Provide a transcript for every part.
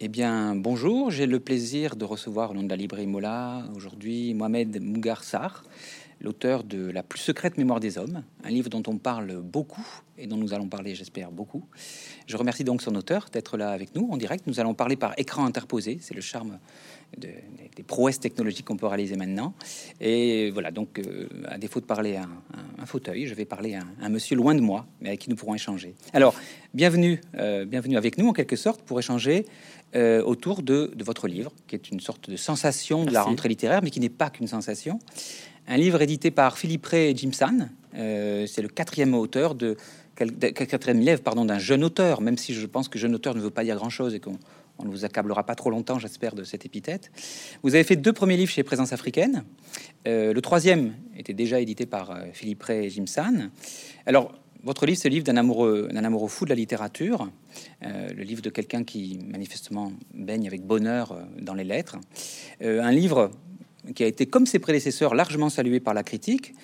Eh bien, bonjour, j'ai le plaisir de recevoir au nom de la librairie Mola aujourd'hui Mohamed Mougar Sarr, l'auteur de La plus secrète mémoire des hommes, un livre dont on parle beaucoup et dont nous allons parler, j'espère, beaucoup. Je remercie donc son auteur d'être là avec nous en direct. Nous allons parler par écran interposé, c'est le charme de, des prouesses technologiques qu'on peut réaliser maintenant. Et voilà, donc euh, à défaut de parler à un, fauteuil, je vais parler à un, monsieur loin de moi, mais avec qui nous pourrons échanger. Alors, bienvenue, euh, bienvenue avec nous en quelque sorte pour échanger euh, autour de, votre livre, qui est une sorte de sensation de la rentrée littéraire, mais qui n'est pas qu'une sensation. Un livre édité par Philippe Ray et Jim San. C'est le quatrième auteur de quatrième élève pardon d'un jeune auteur, même si je pense que jeune auteur ne veut pas dire grand chose et qu'on ne vous accablera pas trop longtemps, j'espère, de cette épithète. Vous avez fait deux premiers livres chez Présence africaine. Euh, le troisième était déjà édité par Philippe Ray et Jim San. Alors, votre livre, c'est le livre d'un amoureux, d'un amoureux fou de la littérature, euh, le livre de quelqu'un qui manifestement baigne avec bonheur euh, dans les lettres. Euh, un livre qui a été, comme ses prédécesseurs, largement salué par la critique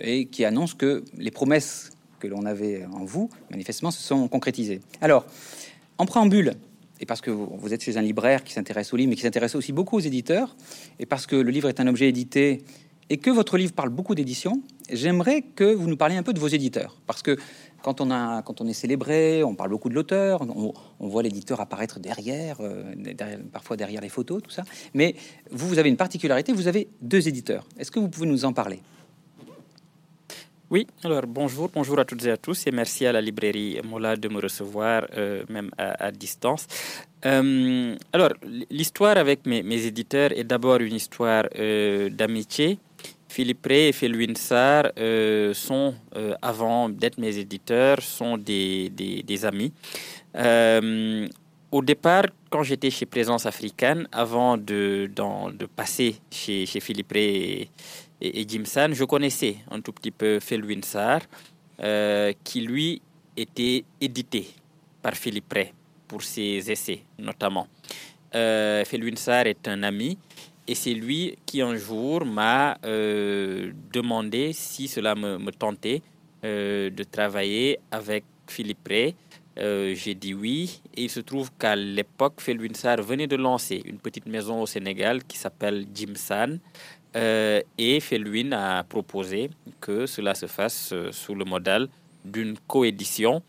et qui annonce que les promesses que l'on avait en vous, manifestement, se sont concrétisées. Alors, en préambule, et parce que vous êtes chez un libraire qui s'intéresse aux livres, mais qui s'intéresse aussi beaucoup aux éditeurs, et parce que le livre est un objet édité et que votre livre parle beaucoup d'édition, j'aimerais que vous nous parliez un peu de vos éditeurs. Parce que quand on, a, quand on est célébré, on parle beaucoup de l'auteur, on, voit l'éditeur apparaître derrière, euh, derrière, parfois derrière les photos, tout ça. Mais vous, vous avez une particularité, vous avez deux éditeurs. Est-ce que vous pouvez nous en parler? Oui, alors bonjour, bonjour à toutes et à tous et merci à la librairie Mola de me recevoir euh, même à, distance. Euh, alors, l'histoire avec mes, éditeurs est d'abord une histoire d'amitié Philippe Ray et Phil Sarr euh, sont, euh, avant d'être mes éditeurs, sont des, des, amis. Euh, au départ, quand j'étais chez Présence africaine, avant de, de passer chez, chez Philippe Ray et, et, Jim San, je connaissais un tout petit peu Phil Sarr, qui lui était édité par Philippe Ray pour ses essais notamment. Euh, Sarr est un ami et c'est lui qui un jour m'a euh, demandé si cela me, tentait euh, de travailler avec Philippe Ray. Euh, j'ai dit oui. Et il se trouve qu'à l'époque, Phil Sarr venait de lancer une petite maison au Sénégal qui s'appelle Jim San. et Felwin a proposé que cela se fasse sous le modèle d'une coédition.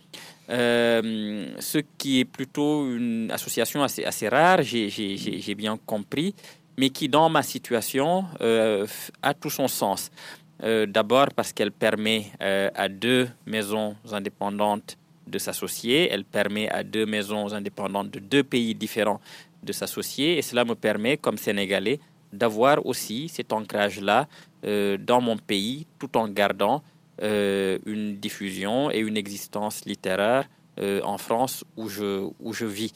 ce qui est plutôt une association assez, assez rare, j'ai bien compris mais qui, dans ma situation, euh, a tout son sens. Euh, d'abord parce qu'elle permet euh, à deux maisons indépendantes de s'associer, elle permet à deux maisons indépendantes de deux pays différents de s'associer, et cela me permet, comme Sénégalais, d'avoir aussi cet ancrage-là dans mon pays, tout en gardant une diffusion et une existence littéraire en France où je, où je vis.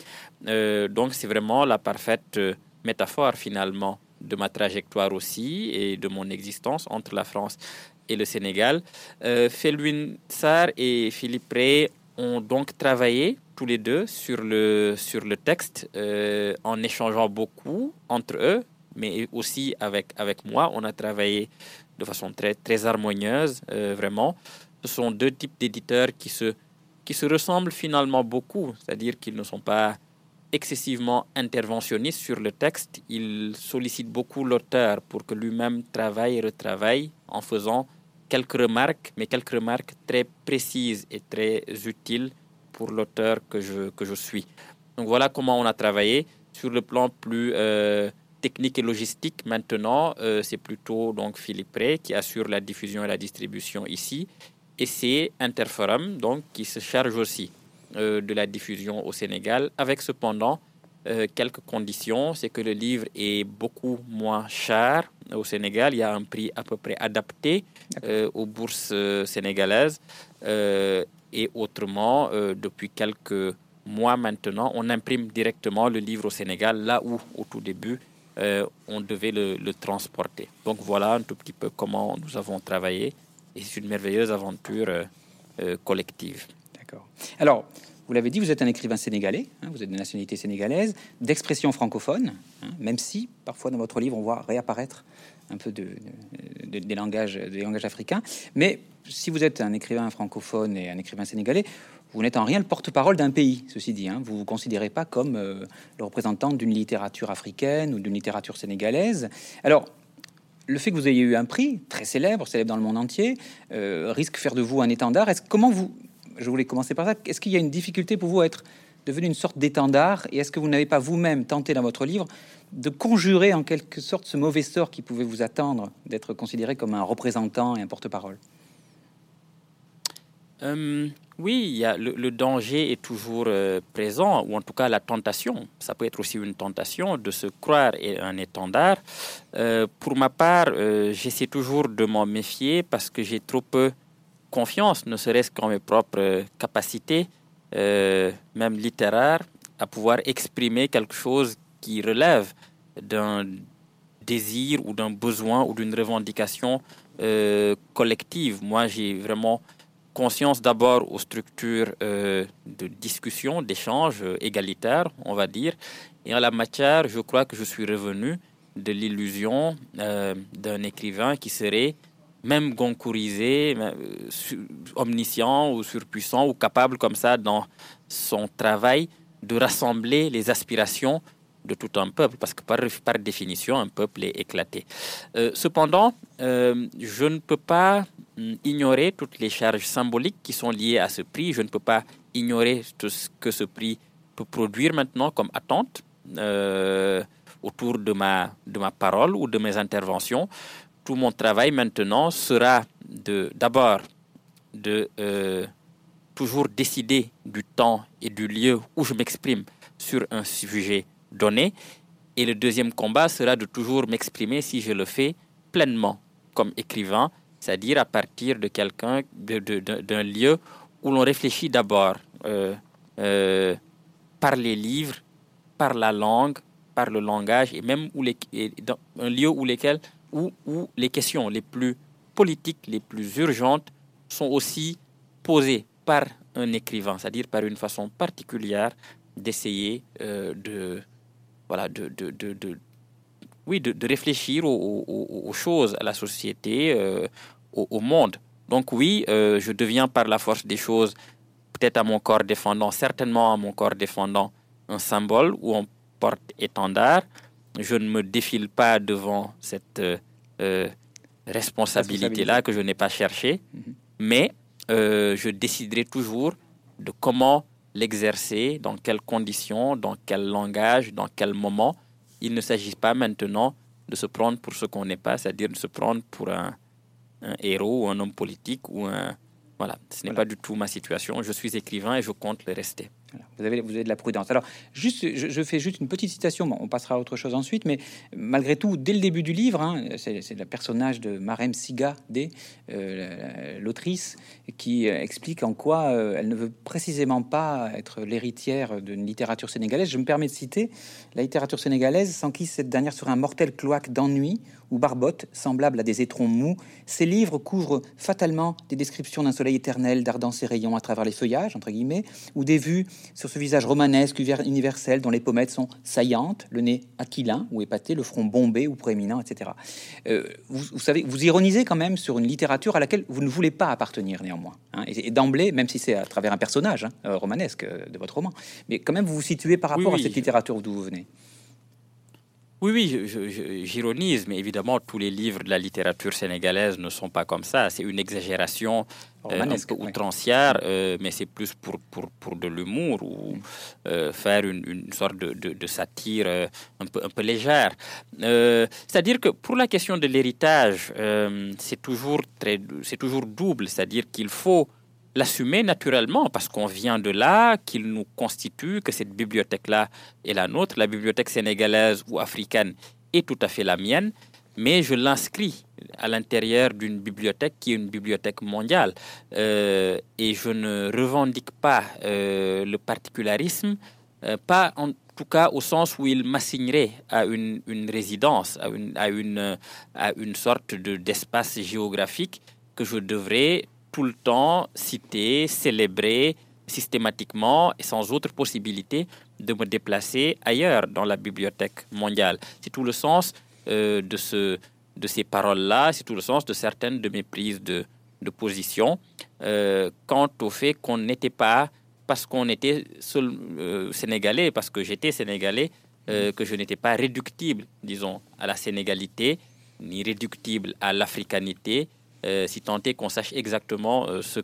donc c'est vraiment la parfaite métaphore finalement de ma trajectoire aussi et de mon existence entre la France et le Sénégal. Euh, Felwin Sarr et Philippe Ray ont donc travaillé tous les deux sur le, sur le texte euh, en échangeant beaucoup entre eux, mais aussi avec, avec moi. On a travaillé de façon très, très harmonieuse, euh, vraiment. Ce sont deux types d'éditeurs qui se, qui se ressemblent finalement beaucoup, c'est-à-dire qu'ils ne sont pas excessivement interventionniste sur le texte. Il sollicite beaucoup l'auteur pour que lui-même travaille et retravaille en faisant quelques remarques, mais quelques remarques très précises et très utiles pour l'auteur que je, que je suis. Donc voilà comment on a travaillé. Sur le plan plus euh, technique et logistique, maintenant, euh, c'est plutôt donc Philippe Ray qui assure la diffusion et la distribution ici. Et c'est Interforum donc, qui se charge aussi euh, de la diffusion au Sénégal, avec cependant euh, quelques conditions. C'est que le livre est beaucoup moins cher au Sénégal. Il y a un prix à peu près adapté aux bourses sénégalaises. et autrement, depuis quelques mois maintenant, on imprime directement le livre au Sénégal, là où au tout début, on devait le, transporter. Donc voilà un tout petit peu comment nous avons travaillé. Et c'est une merveilleuse aventure collective. Alors, vous l'avez dit, vous êtes un écrivain sénégalais, hein, vous êtes de nationalité sénégalaise, d'expression francophone, hein, même si parfois dans votre livre on voit réapparaître un peu de, des, langages, des langages africains. Mais si vous êtes un écrivain francophone et un écrivain sénégalais, vous n'êtes en rien le porte-parole d'un pays, ceci dit. Hein. Vous ne vous considérez pas comme euh, le représentant d'une littérature africaine ou d'une littérature sénégalaise. Alors, le fait que vous ayez eu un prix très célèbre, célèbre dans le monde entier, euh, risque de faire de vous un étendard. Est-ce comment vous, je voulais commencer par ça. Est-ce qu'il y a une difficulté pour vous à être devenu une sorte d'étendard Et est-ce que vous n'avez pas vous-même tenté dans votre livre de conjurer en quelque sorte ce mauvais sort qui pouvait vous attendre d'être considéré comme un représentant et un porte-parole? Euh, oui, y a le, danger est toujours euh, présent, ou en tout cas la tentation. Ça peut être aussi une tentation de se croire un étendard. Euh, pour ma part, j'essaie toujours de m'en méfier parce que j'ai trop peu confiance, ne serait-ce qu'en mes propres capacités, même littéraires, à pouvoir exprimer quelque chose qui relève d'un désir ou d'un besoin ou d'une revendication collective. Moi, j'ai vraiment conscience d'abord aux structures euh, de discussion, d'échange euh, égalitaire, on va dire. Et en la matière, je crois que je suis revenu de l'illusion euh, d'un écrivain qui serait même goncourisé, omniscient ou surpuissant ou capable comme ça dans son travail de rassembler les aspirations de tout un peuple, parce que par, définition, un peuple est éclaté. cependant, je ne peux pas ignorer toutes les charges symboliques qui sont liées à ce prix. Je ne peux pas ignorer tout ce que ce prix peut produire maintenant comme attente euh, autour de ma, de ma parole ou de mes interventions. Tout mon travail maintenant sera d'abord de euh, toujours décider du temps et du lieu où je m'exprime sur un sujet donné. Et le deuxième combat sera de toujours m'exprimer si je le fais pleinement comme écrivain c'est-à-dire à partir de quelqu'un, d'un lieu où l'on réfléchit d'abord euh, euh, par les livres, par la langue, par le langage, et même où les, dans un lieu où, lesquels, où, où les questions les plus politiques, les plus urgentes sont aussi posées par un écrivain, c'est-à-dire par une façon particulière d'essayer euh, de, voilà, de, de, de, oui, de, réfléchir aux, choses, à la société, euh, au, monde. Donc oui, euh, je deviens par la force des choses, peut-être à mon corps défendant, certainement à mon corps défendant, un symbole ou un porte-étendard. Je ne me défile pas devant cette euh, responsabilité-là que je n'ai pas cherchée, mhm. mais je déciderai toujours de comment l'exercer, dans quelles conditions, dans quel langage, dans quel moment il ne s'agit pas maintenant de se prendre pour ce qu'on n'est pas, c'est-à-dire de se prendre pour un, héros ou un homme politique ou un... Voilà, ce n'est pas du tout ma situation. Je suis écrivain et je compte le rester. Vous avez, vous avez de la prudence. Alors, juste, je, fais juste une petite citation. on passera à autre chose ensuite, mais malgré tout, dès le début du livre, hein, c'est le personnage de Marem Siga, euh, l'autrice, qui euh, explique en quoi euh, elle ne veut précisément pas être l'héritière d'une littérature sénégalaise. Je me permets de citer la littérature sénégalaise, sans qui cette dernière serait un mortel cloaque d'ennui ou barbotte, semblable à des étrons mous. Ces livres couvrent fatalement des descriptions d'un soleil éternel dardant ses rayons à travers les feuillages, entre guillemets, ou des vues sur ce visage romanesque universel dont les pommettes sont saillantes, le nez aquilin ou épaté, le front bombé ou proéminent, etc. Euh, vous, savez, vous ironisez quand même sur une littérature à laquelle vous ne voulez pas appartenir néanmoins. Hein, et, d'emblée, même si c'est à travers un personnage hein, euh, romanesque euh, de votre roman, mais quand même vous vous situez par rapport à cette littérature d'où vous venez. Oui, oui, j'ironise, mais évidemment, tous les livres de la littérature sénégalaise ne sont pas comme ça. C'est une exagération euh, un peu outrancière, euh, mais c'est plus pour, pour, pour de l'humour ou euh, faire une, une, sorte de, de, satire un, peu, un peu légère. c'est-à-dire que pour la question de l'héritage, c'est toujours, très, c'est toujours double, c'est-à-dire qu'il faut l'assumer naturellement parce qu'on vient de là, qu'il nous constitue, que cette bibliothèque-là est la nôtre. La bibliothèque sénégalaise ou africaine est tout à fait la mienne, mais je l'inscris à l'intérieur d'une bibliothèque qui est une bibliothèque mondiale. Euh, et je ne revendique pas euh, le particularisme, euh, pas en tout cas au sens où il m'assignerait à une, une, résidence, à une, à une, à une sorte d'espace géographique que je devrais tout le temps cité, célébré systématiquement et sans autre possibilité de me déplacer ailleurs dans la bibliothèque mondiale. C'est tout le sens euh, de, ce, de ces paroles-là, c'est tout le sens de certaines de mes prises de, de position. quant au fait qu'on n'était pas, parce qu'on était seul, sénégalais, parce que j'étais sénégalais, que je n'étais pas réductible, disons, à la sénégalité, ni réductible à l'africanité, si tant est qu'on sache exactement ce,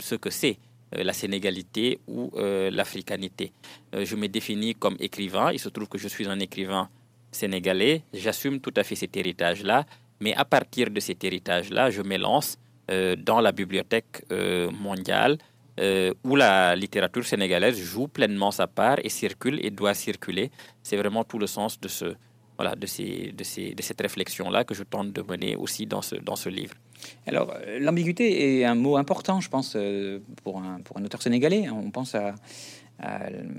ce que c'est. Euh, la sénégalité ou euh, l'africanité. Euh, je me définis comme écrivain. Il se trouve que je suis un écrivain sénégalais. J'assume tout à fait cet héritage-là. Mais à partir de cet héritage-là, je m'élance dans la bibliothèque mondiale où la littérature sénégalaise joue pleinement sa part et circule et doit circuler. C'est vraiment tout le sens de, cette réflexion-là que je tente de mener aussi dans ce livre. Alors, euh, l'ambiguïté est un mot important, je pense, euh, pour un, pour un auteur sénégalais. On pense à,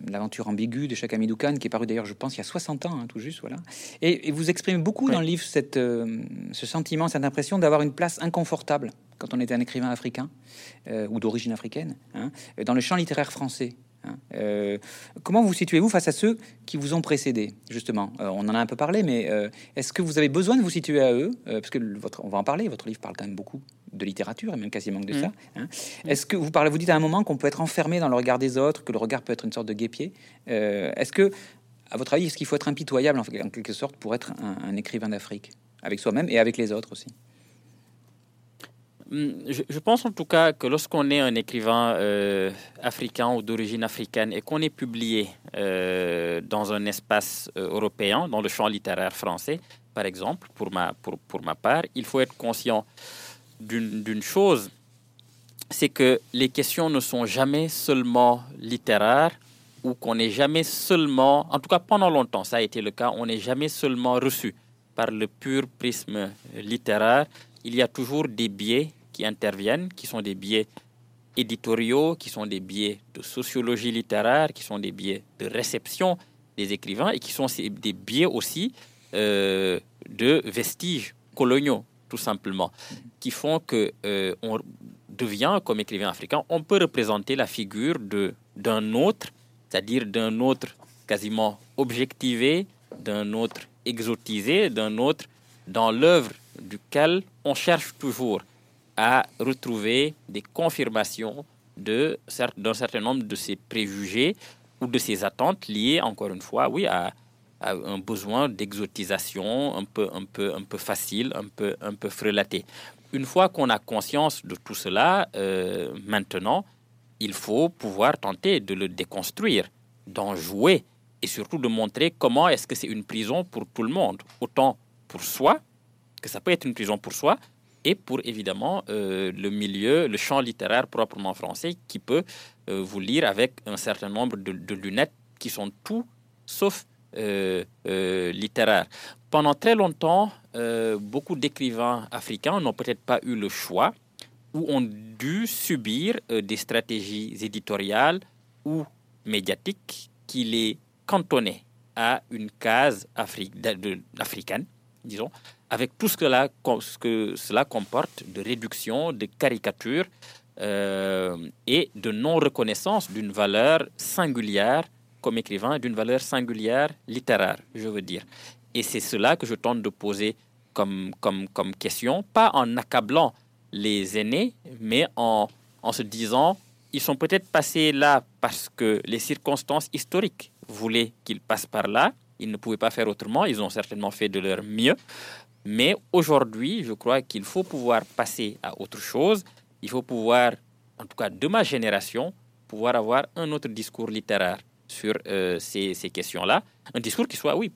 l'aventure ambiguë de Cheikh Hamidou Khan, qui est paru d'ailleurs, je pense, il y a 60 ans, hein, tout juste. Voilà. Et, vous exprimez beaucoup dans le livre cette, euh, ce sentiment, cette impression d'avoir une place inconfortable quand on est un écrivain africain ou d'origine africaine, hein, dans le champ littéraire français. Hein. Euh, comment vous situez-vous face à ceux qui vous ont précédé, justement? Euh, On en a un peu parlé, mais euh, est-ce que vous avez besoin de vous situer à eux? Parce que votre, on va en parler, votre livre parle quand même beaucoup de littérature, et même quasiment que de mmh. ça. Hein. Est-ce que vous parlez, vous dites à un moment qu'on peut être enfermé dans le regard des autres, que le regard peut être une sorte de guépier? Est-ce que, à votre avis, est-ce qu'il faut être impitoyable en, quelque sorte pour être un écrivain d'Afrique, avec soi-même et avec les autres aussi Hmm, je, pense en tout cas que lorsqu'on est un écrivain euh, africain ou d'origine africaine et qu'on est publié euh, dans un espace euh, européen, dans le champ littéraire français, par exemple, pour ma, pour, pour ma part, il faut être conscient d'une chose, c'est que les questions ne sont jamais seulement littéraires ou qu'on n'est jamais seulement, en tout cas pendant longtemps, ça a été le cas, on n'est jamais seulement reçu par le pur prisme littéraire. Il y a toujours des biais qui interviennent, qui sont des biais éditoriaux, qui sont des biais de sociologie littéraire, qui sont des biais de réception des écrivains et qui sont des biais aussi euh, de vestiges coloniaux, tout simplement, qui font que euh, on devient, comme écrivain africain, on peut représenter la figure de d'un autre, c'est-à-dire d'un autre quasiment objectivé, d'un autre exotisé, d'un autre dans l'œuvre duquel on cherche toujours à retrouver des confirmations d'un certain nombre de ces préjugés ou de ces attentes liées, encore une fois, oui, à, un besoin d'exotisation un peu, un, peu, un peu facile, un peu, un peu frelaté. Une fois qu'on a conscience de tout cela, euh, maintenant, il faut pouvoir tenter de le déconstruire, d'en jouer et surtout de montrer comment est-ce que c'est une prison pour tout le monde, autant pour soi, que ça peut être une prison pour soi, et pour évidemment euh, le milieu, le champ littéraire proprement français qui peut euh, vous lire avec un certain nombre de, lunettes qui sont tout sauf euh, littéraires. Pendant très longtemps, beaucoup d'écrivains africains n'ont peut-être pas eu le choix ou ont dû subir des stratégies éditoriales ou médiatiques qui les cantonnaient à une case africaine, disons, avec tout ce que, cela, comporte de réduction, de caricature euh, et de non-reconnaissance d'une valeur singulière comme écrivain d'une valeur singulière littéraire, je veux dire. Et c'est cela que je tente de poser comme, comme, comme question, pas en accablant les aînés, mais en, en se disant, ils sont peut-être passés là parce que les circonstances historiques voulaient qu'ils passent par là, ils ne pouvaient pas faire autrement, ils ont certainement fait de leur mieux, mais aujourd'hui, je crois qu'il faut pouvoir passer à autre chose. Il faut pouvoir, en tout cas de ma génération, pouvoir avoir un autre discours littéraire sur euh, ces, questions-là. Un discours qui soit, oui,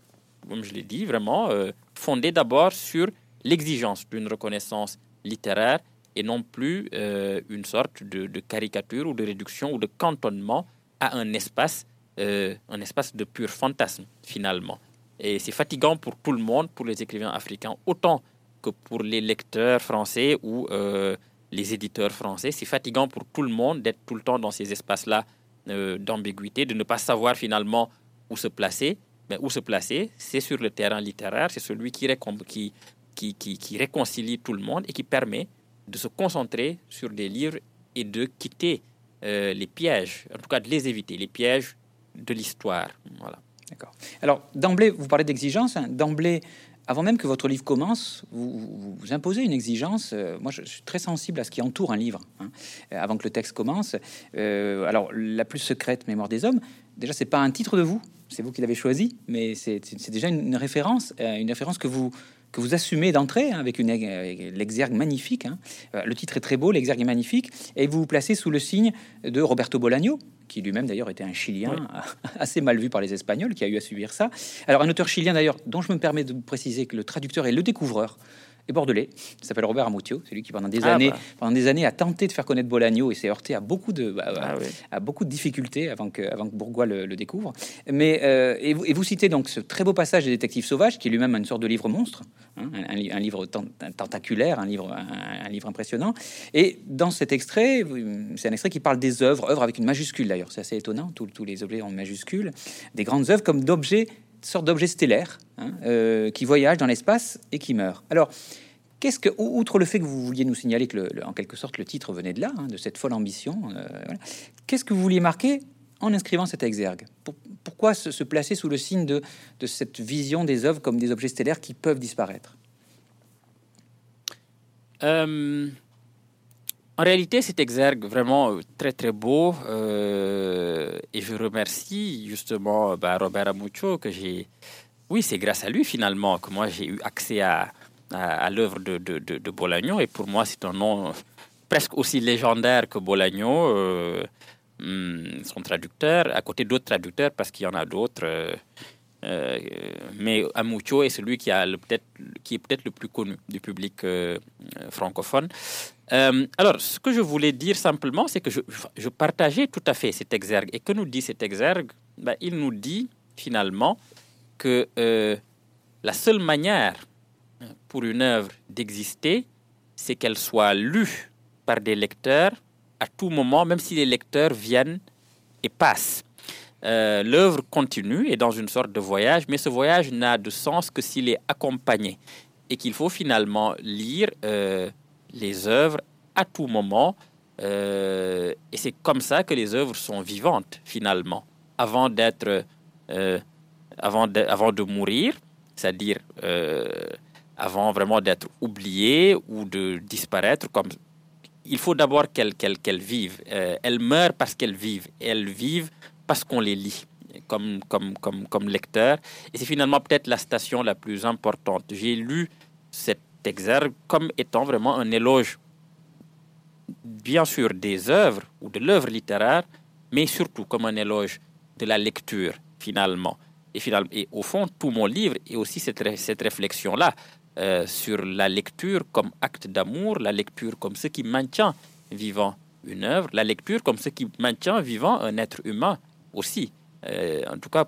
comme je l'ai dit, vraiment euh, fondé d'abord sur l'exigence d'une reconnaissance littéraire et non plus euh, une sorte de, de, caricature ou de réduction ou de cantonnement à un espace, un espace de pur fantasme finalement. Et c'est fatigant pour tout le monde, pour les écrivains africains, autant que pour les lecteurs français ou euh, les éditeurs français. C'est fatigant pour tout le monde d'être tout le temps dans ces espaces-là euh, d'ambiguïté, de ne pas savoir finalement où se placer. Mais où se placer, c'est sur le terrain littéraire, c'est celui qui, qui, qui, qui, réconcilie tout le monde et qui permet de se concentrer sur des livres et de quitter euh, les pièges, en tout cas de les éviter, les pièges de l'histoire. Voilà. D'accord. Alors, d'emblée, vous parlez d'exigence. Hein. D'emblée, avant même que votre livre commence, vous, vous, imposez une exigence. Euh, moi, je, suis très sensible à ce qui entoure un livre, hein, avant que le texte commence. alors, la plus secrète mémoire des hommes, déjà, c'est pas un titre de vous, c'est vous qui l'avez choisi, mais c'est déjà une, référence, une référence que vous que vous assumez d'entrée hein, avec une l'exergue magnifique. Le titre est très beau, l'exergue est magnifique, et vous vous placez sous le signe de Roberto Bolaño, qui lui-même d'ailleurs était un Chilien assez mal vu par les Espagnols, qui a eu à subir ça. Alors un auteur chilien d'ailleurs, dont je me permets de préciser que le traducteur est le découvreur, et bordelais. Il s'appelle Robert Amutio. C'est lui qui pendant des ah, années, bah. pendant des années, a tenté de faire connaître Bolagno et s'est heurté à beaucoup de, bah, ah à beaucoup de difficultés avant que, avant que Bourgois le, découvre. Mais euh, et, vous, et, vous, citez donc ce très beau passage des Détectives sauvages, qui est lui-même une sorte de livre monstre, hein, un, livre tentaculaire, un livre, un, livre impressionnant. Et dans cet extrait, c'est un extrait qui parle des œuvres, œuvres avec une majuscule d'ailleurs. C'est assez étonnant. Tous, tous les objets ont une majuscule, des grandes œuvres comme d'objets sorte d'objets stellaires hein, euh, qui voyagent dans l'espace et qui meurent. Alors, qu'est-ce que, outre le fait que vous vouliez nous signaler que, en quelque sorte, le titre venait de là, hein, de cette folle ambition, euh, qu'est-ce que vous vouliez marquer en inscrivant cet exergue? Pourquoi se, placer sous le signe de, de cette vision des œuvres comme des objets stellaires qui peuvent disparaître? Euh, En réalité, cet exergue vraiment très très beau et je remercie justement bah, Robert Amucho que j'ai. Oui, c'est grâce à lui finalement que moi j'ai eu accès à, l'œuvre de, de, Bolagno. Et pour moi, c'est un nom presque aussi légendaire que Bolagno, euh, hmm, son traducteur, à côté d'autres traducteurs, parce qu'il y en a d'autres. Euh, euh, mais Amucho est celui qui est peut-être le plus connu du public francophone. Alors, ce que je voulais dire simplement, c'est que je, partageais tout à fait cet exergue. Et que nous dit cet exergue? Ben, Il nous dit finalement que la seule manière pour une œuvre d'exister, c'est qu'elle soit lue par des lecteurs à tout moment, même si les lecteurs viennent et passent. Euh, l'œuvre continue et dans une sorte de voyage, mais ce voyage n'a de sens que s'il est accompagné et qu'il faut finalement lire euh, les œuvres à tout moment. Euh, et c'est comme ça que les œuvres sont vivantes finalement, avant d'être, avant, de, avant de mourir, c'est-à-dire avant vraiment d'être oubliée ou de disparaître. Comme il faut d'abord qu'elles qu'elle, vivent. Euh, elles meurent parce qu'elles vivent. Elles vivent parce qu'on les lit comme, comme, comme, comme lecteur. Et c'est finalement peut-être la station la plus importante. J'ai lu cet exergue comme étant vraiment un éloge, bien sûr, des œuvres ou de l'œuvre littéraire, mais surtout comme un éloge de la lecture, finalement. Et, finalement, et au fond, tout mon livre est aussi cette, cette réflexion-là. Euh, sur la lecture comme acte d'amour, la lecture comme ce qui maintient vivant une œuvre, la lecture comme ce qui maintient vivant un être humain aussi. Euh, en tout cas,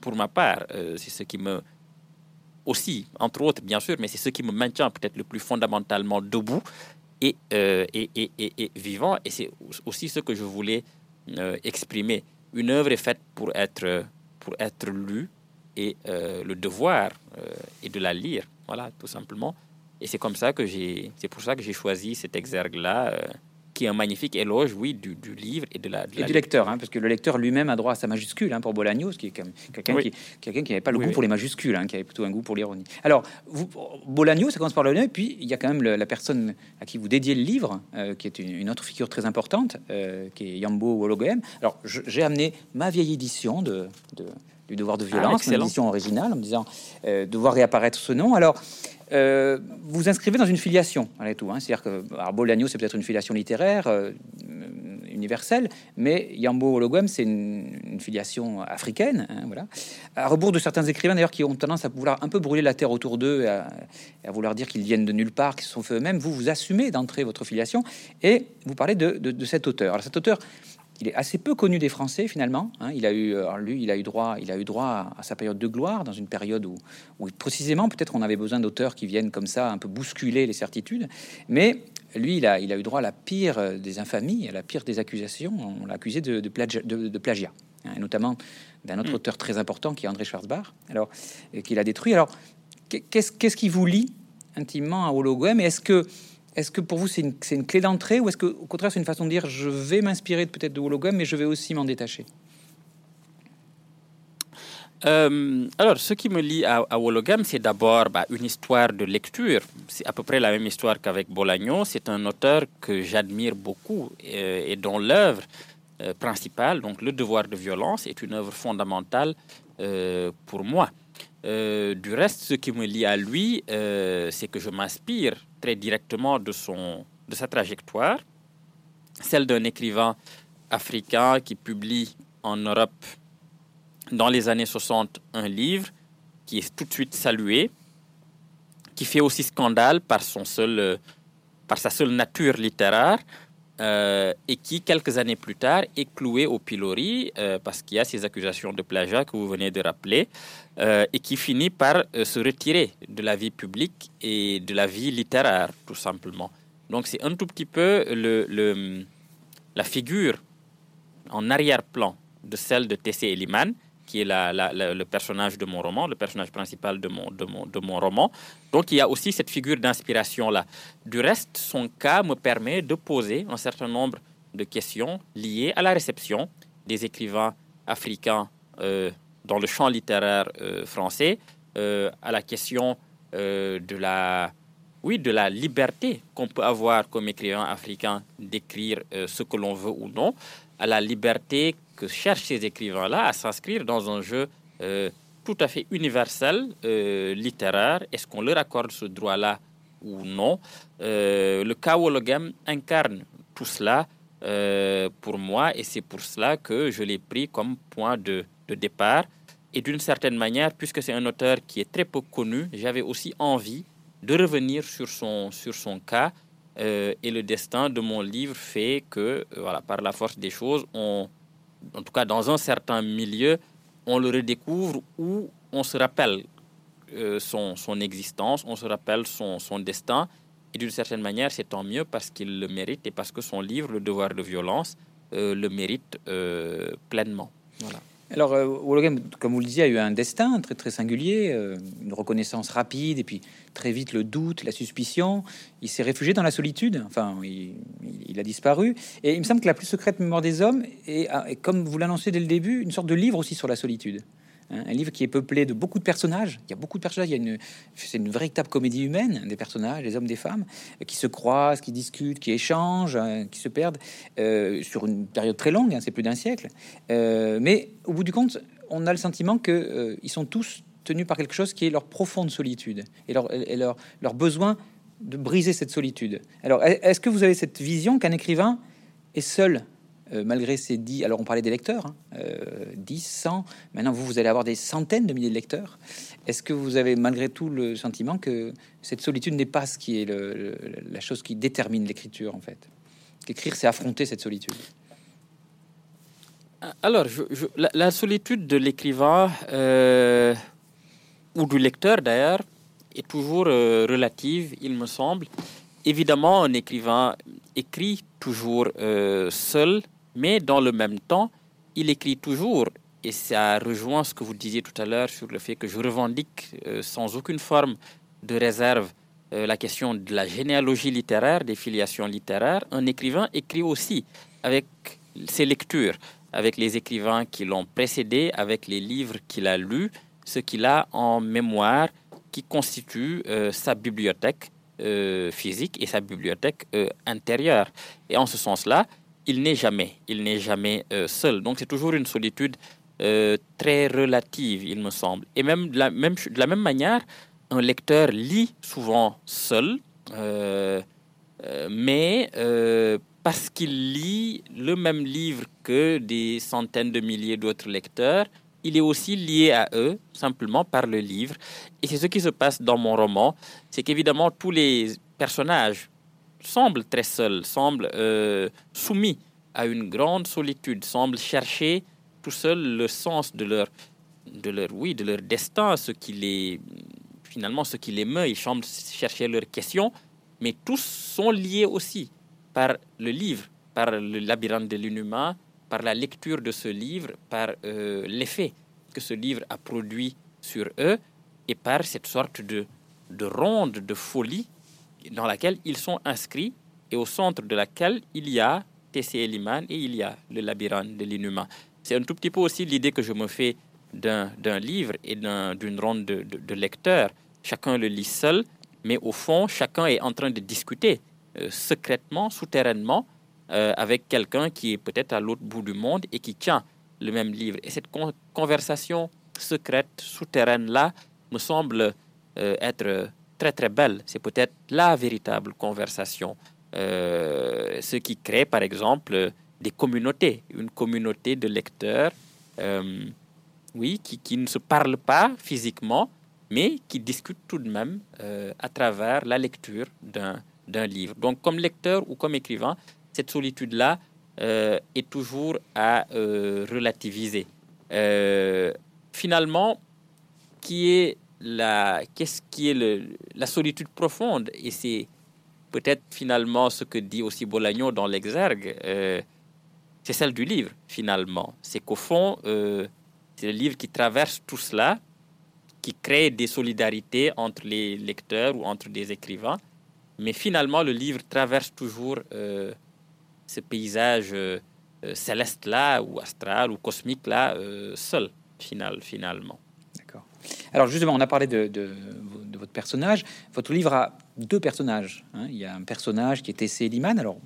pour, ma part, euh, c'est ce qui me... Aussi, entre autres, bien sûr, mais c'est ce qui me maintient peut-être le plus fondamentalement debout et, et, et, et, vivant. Et c'est aussi ce que je voulais exprimer. Une œuvre est faite pour être, pour être lue et le devoir est de la lire. Voilà, tout simplement. Et c'est comme ça que j'ai, c'est pour ça que j'ai choisi cet exergue-là, euh, qui est un magnifique éloge, oui, du, du livre et de la. et du lecteur, hein, parce que le lecteur lui-même a droit à sa majuscule hein, pour Bolagno, qui est quelqu'un qui, quelqu'un qui n'avait pas le goût pour les majuscules, hein, qui avait plutôt un goût pour l'ironie. Alors, vous, Bolagno, ça commence par le nez, puis il y a quand même la personne à qui vous dédiez le livre, euh, qui est une, autre figure très importante, euh, qui est Yambo Wologoem. Alors, j'ai amené ma vieille édition de, de du devoir de violence, ah, édition originale, en me disant euh, devoir réapparaître ce nom. Alors, euh, vous inscrivez dans une filiation, tout. Hein. C'est-à-dire que Bolagno, c'est peut-être une filiation littéraire euh, universelle, mais Yambo Ologwem, c'est une, filiation africaine. Hein, voilà. À rebours de certains écrivains, d'ailleurs, qui ont tendance à vouloir un peu brûler la terre autour d'eux à, vouloir dire qu'ils viennent de nulle part, qu'ils se sont faits eux-mêmes, vous, vous assumez d'entrer votre filiation et vous parlez de, de cet auteur. Alors, cet auteur, il est assez peu connu des Français finalement. Hein. Il a eu, lui, il a eu droit, il a eu droit à, sa période de gloire dans une période où, où précisément peut-être on avait besoin d'auteurs qui viennent comme ça un peu bousculer les certitudes. Mais lui, il a, il a eu droit à la pire des infamies, à la pire des accusations. On l'a accusé de, de, de, plagiat, hein, et notamment d'un autre mm. auteur très important qui est André Schwarzbach, alors qu'il a détruit. Alors, qu'est-ce qu'est-ce qui vous lie intimement à Hologuem Et est-ce que est-ce que pour vous, c'est une, clé d'entrée ou est-ce que, au contraire, c'est une façon de dire je vais m'inspirer peut-être de Hologram, mais je vais aussi m'en détacher? Euh, alors, ce qui me lie à, à Wologam, c'est d'abord bah, une histoire de lecture. C'est à peu près la même histoire qu'avec Bolagno. C'est un auteur que j'admire beaucoup euh, et dont l'œuvre euh, principale, donc Le devoir de violence, est une œuvre fondamentale pour moi. Du reste, ce qui me lie à lui, c'est que je m'inspire très directement de, son, de sa trajectoire, celle d'un écrivain africain qui publie en Europe dans les années 60 un livre qui est tout de suite salué, qui fait aussi scandale par, son seul, euh, par sa seule nature littéraire, euh, et qui, quelques années plus tard, est cloué au pilori euh, parce qu'il y a ces accusations de plagiat que vous venez de rappeler, et qui finit par se retirer de la vie publique et de la vie littéraire, tout simplement. Donc c'est un tout petit peu le, la figure en arrière-plan de celle de Tessé Eliman, qui est le personnage de mon roman, le personnage principal de mon, de mon, de mon roman. Donc il y a aussi cette figure d'inspiration-là. Du reste, son cas me permet de poser un certain nombre de questions liées à la réception des écrivains africains euh, dans le champ littéraire euh, français, euh, à la question de la oui, de la liberté qu'on peut avoir comme écrivain africain d'écrire ce que l'on veut ou non, à la liberté que cherchent ces écrivains-là à s'inscrire dans un jeu euh, tout à fait universel, euh, littéraire. Est-ce qu'on leur accorde ce droit-là ou non? Euh, Le Kawologam incarne tout cela pour moi et c'est pour cela que je l'ai pris comme point de, de départ. Et d'une certaine manière, puisque c'est un auteur qui est très peu connu, j'avais aussi envie de revenir sur son, sur son cas. et le destin de mon livre fait que, voilà, par la force des choses, on, en tout cas dans un certain milieu, on le redécouvre ou on se rappelle euh, son, son, existence, on se rappelle son, son destin. Et d'une certaine manière, c'est tant mieux parce qu'il le mérite et parce que son livre, Le devoir de violence, euh, le mérite euh, pleinement. Alors, euh, comme vous le disiez, a eu un destin très très singulier, euh, une reconnaissance rapide, et puis très vite le doute, la suspicion. Il s'est réfugié dans la solitude, enfin, il, a disparu. Et il me semble que la plus secrète mémoire des hommes est, comme vous l'annoncez dès le début, une sorte de livre aussi sur la solitude. Hein, un livre qui est peuplé de beaucoup de personnages. Il y a beaucoup de personnages. Il y a une, c'est une véritable comédie humaine des personnages, des hommes, des femmes, euh, qui se croisent, qui discutent, qui échangent, hein, qui se perdent euh, sur une période très longue. Hein, c'est plus d'un siècle. Euh, mais au bout du compte, on a le sentiment que ils sont tous tenus par quelque chose qui est leur profonde solitude et leur, leur, besoin de briser cette solitude. Alors, est-ce que vous avez cette vision qu'un écrivain est seul euh, malgré ces 10, alors on parlait des lecteurs, hein, 10, euh, 100, maintenant vous, vous allez avoir des centaines de milliers de lecteurs. Est-ce que vous avez malgré tout le sentiment que cette solitude n'est pas ce qui est la chose qui détermine l'écriture en fait? Qu'écrire, c'est affronter cette solitude. Alors, la, solitude de l'écrivain euh, ou du lecteur d'ailleurs est toujours relative, il me semble. Évidemment, un écrivain écrit toujours seul, mais dans le même temps, il écrit toujours, et ça rejoint ce que vous disiez tout à l'heure sur le fait que je revendique euh, sans aucune forme de réserve euh, la question de la généalogie littéraire, des filiations littéraires. Un écrivain écrit aussi avec ses lectures, avec les écrivains qui l'ont précédé, avec les livres qu'il a lus, ce qu'il a en mémoire qui constitue euh, sa bibliothèque physique et sa bibliothèque intérieure. Et en ce sens-là, il n'est jamais, il n'est jamais euh, seul. Donc c'est toujours une solitude euh, très relative, il me semble. Et même de la même, manière, un lecteur lit souvent seul, euh, mais parce qu'il lit le même livre que des centaines de milliers d'autres lecteurs, il est aussi lié à eux simplement par le livre. Et c'est ce qui se passe dans mon roman, c'est qu'évidemment tous les personnages semblent très seuls, semblent euh, soumis à une grande solitude, semblent chercher tout seuls le sens de leur, de leur, oui, de leur destin, ce qui les, finalement, ce qui les meut. Ils semblent chercher leurs questions, mais tous sont liés aussi par le livre, par le labyrinthe de l'inhumain, par la lecture de ce livre, par euh, l'effet que ce livre a produit sur eux, et par cette sorte de, de ronde de folie dans laquelle ils sont inscrits et au centre de laquelle il y a T.C. Eliman et il y a le labyrinthe de l'inhumain. C'est un tout petit peu aussi l'idée que je me fais d'un livre et d'une ronde de, lecteurs. Chacun le lit seul, mais au fond, chacun est en train de discuter euh, secrètement, souterrainement, euh, avec quelqu'un qui est peut-être à l'autre bout du monde et qui tient le même livre. Et cette conversation secrète, souterraine-là, me semble euh, être très très belle. C'est peut-être la véritable conversation. ce qui crée, par exemple, des communautés, une communauté de lecteurs oui, qui, ne se parlent pas physiquement, mais qui discutent tout de même euh, à travers la lecture d'un livre. Donc, comme lecteur ou comme écrivain, cette solitude-là euh, est toujours à euh, relativiser. finalement, qui est la, qu'est-ce qui est le, la solitude profonde Et c'est peut-être finalement ce que dit aussi Bolagno dans l'Exergue, c'est celle du livre, finalement. C'est qu'au fond, c'est le livre qui traverse tout cela, qui crée des solidarités entre les lecteurs ou entre des écrivains. Mais finalement, le livre traverse toujours euh, ce paysage euh, euh, céleste-là, ou astral, ou cosmique-là, seul, final, finalement. Alors justement, on a parlé de, votre personnage. Votre livre a deux personnages. Hein. Il y a un personnage qui est Tessé Liman. Alors,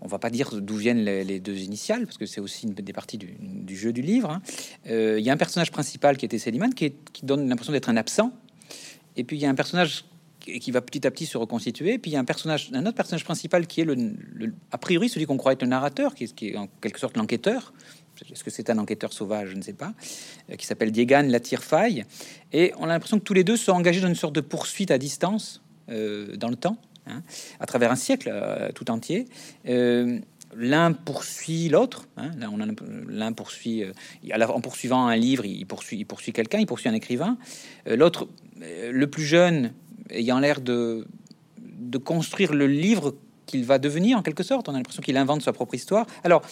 on va pas dire d'où viennent les, deux initiales, parce que c'est aussi une des parties du, jeu du livre. Hein. Euh, il y a un personnage principal qui était Seliman, qui, donne l'impression d'être un absent. Et puis il y a un personnage qui, va petit à petit se reconstituer. Puis il y a un personnage, un autre personnage principal qui est le, a priori celui qu'on croit être le narrateur, qui est, en quelque sorte l'enquêteur. Est-ce que c'est un enquêteur sauvage Je ne sais pas. Euh, qui s'appelle Diegan Latirfaille. Et on a l'impression que tous les deux sont engagés dans une sorte de poursuite à distance euh, dans le temps. Hein, à travers un siècle euh, tout entier. L'un poursuit l'autre. Hein, l'un poursuit, en poursuivant un livre, il poursuit, il poursuit quelqu'un, il poursuit un écrivain. l'autre, le plus jeune, ayant l'air de, de construire le livre qu'il va devenir en quelque sorte. On a l'impression qu'il invente sa propre histoire. Alors,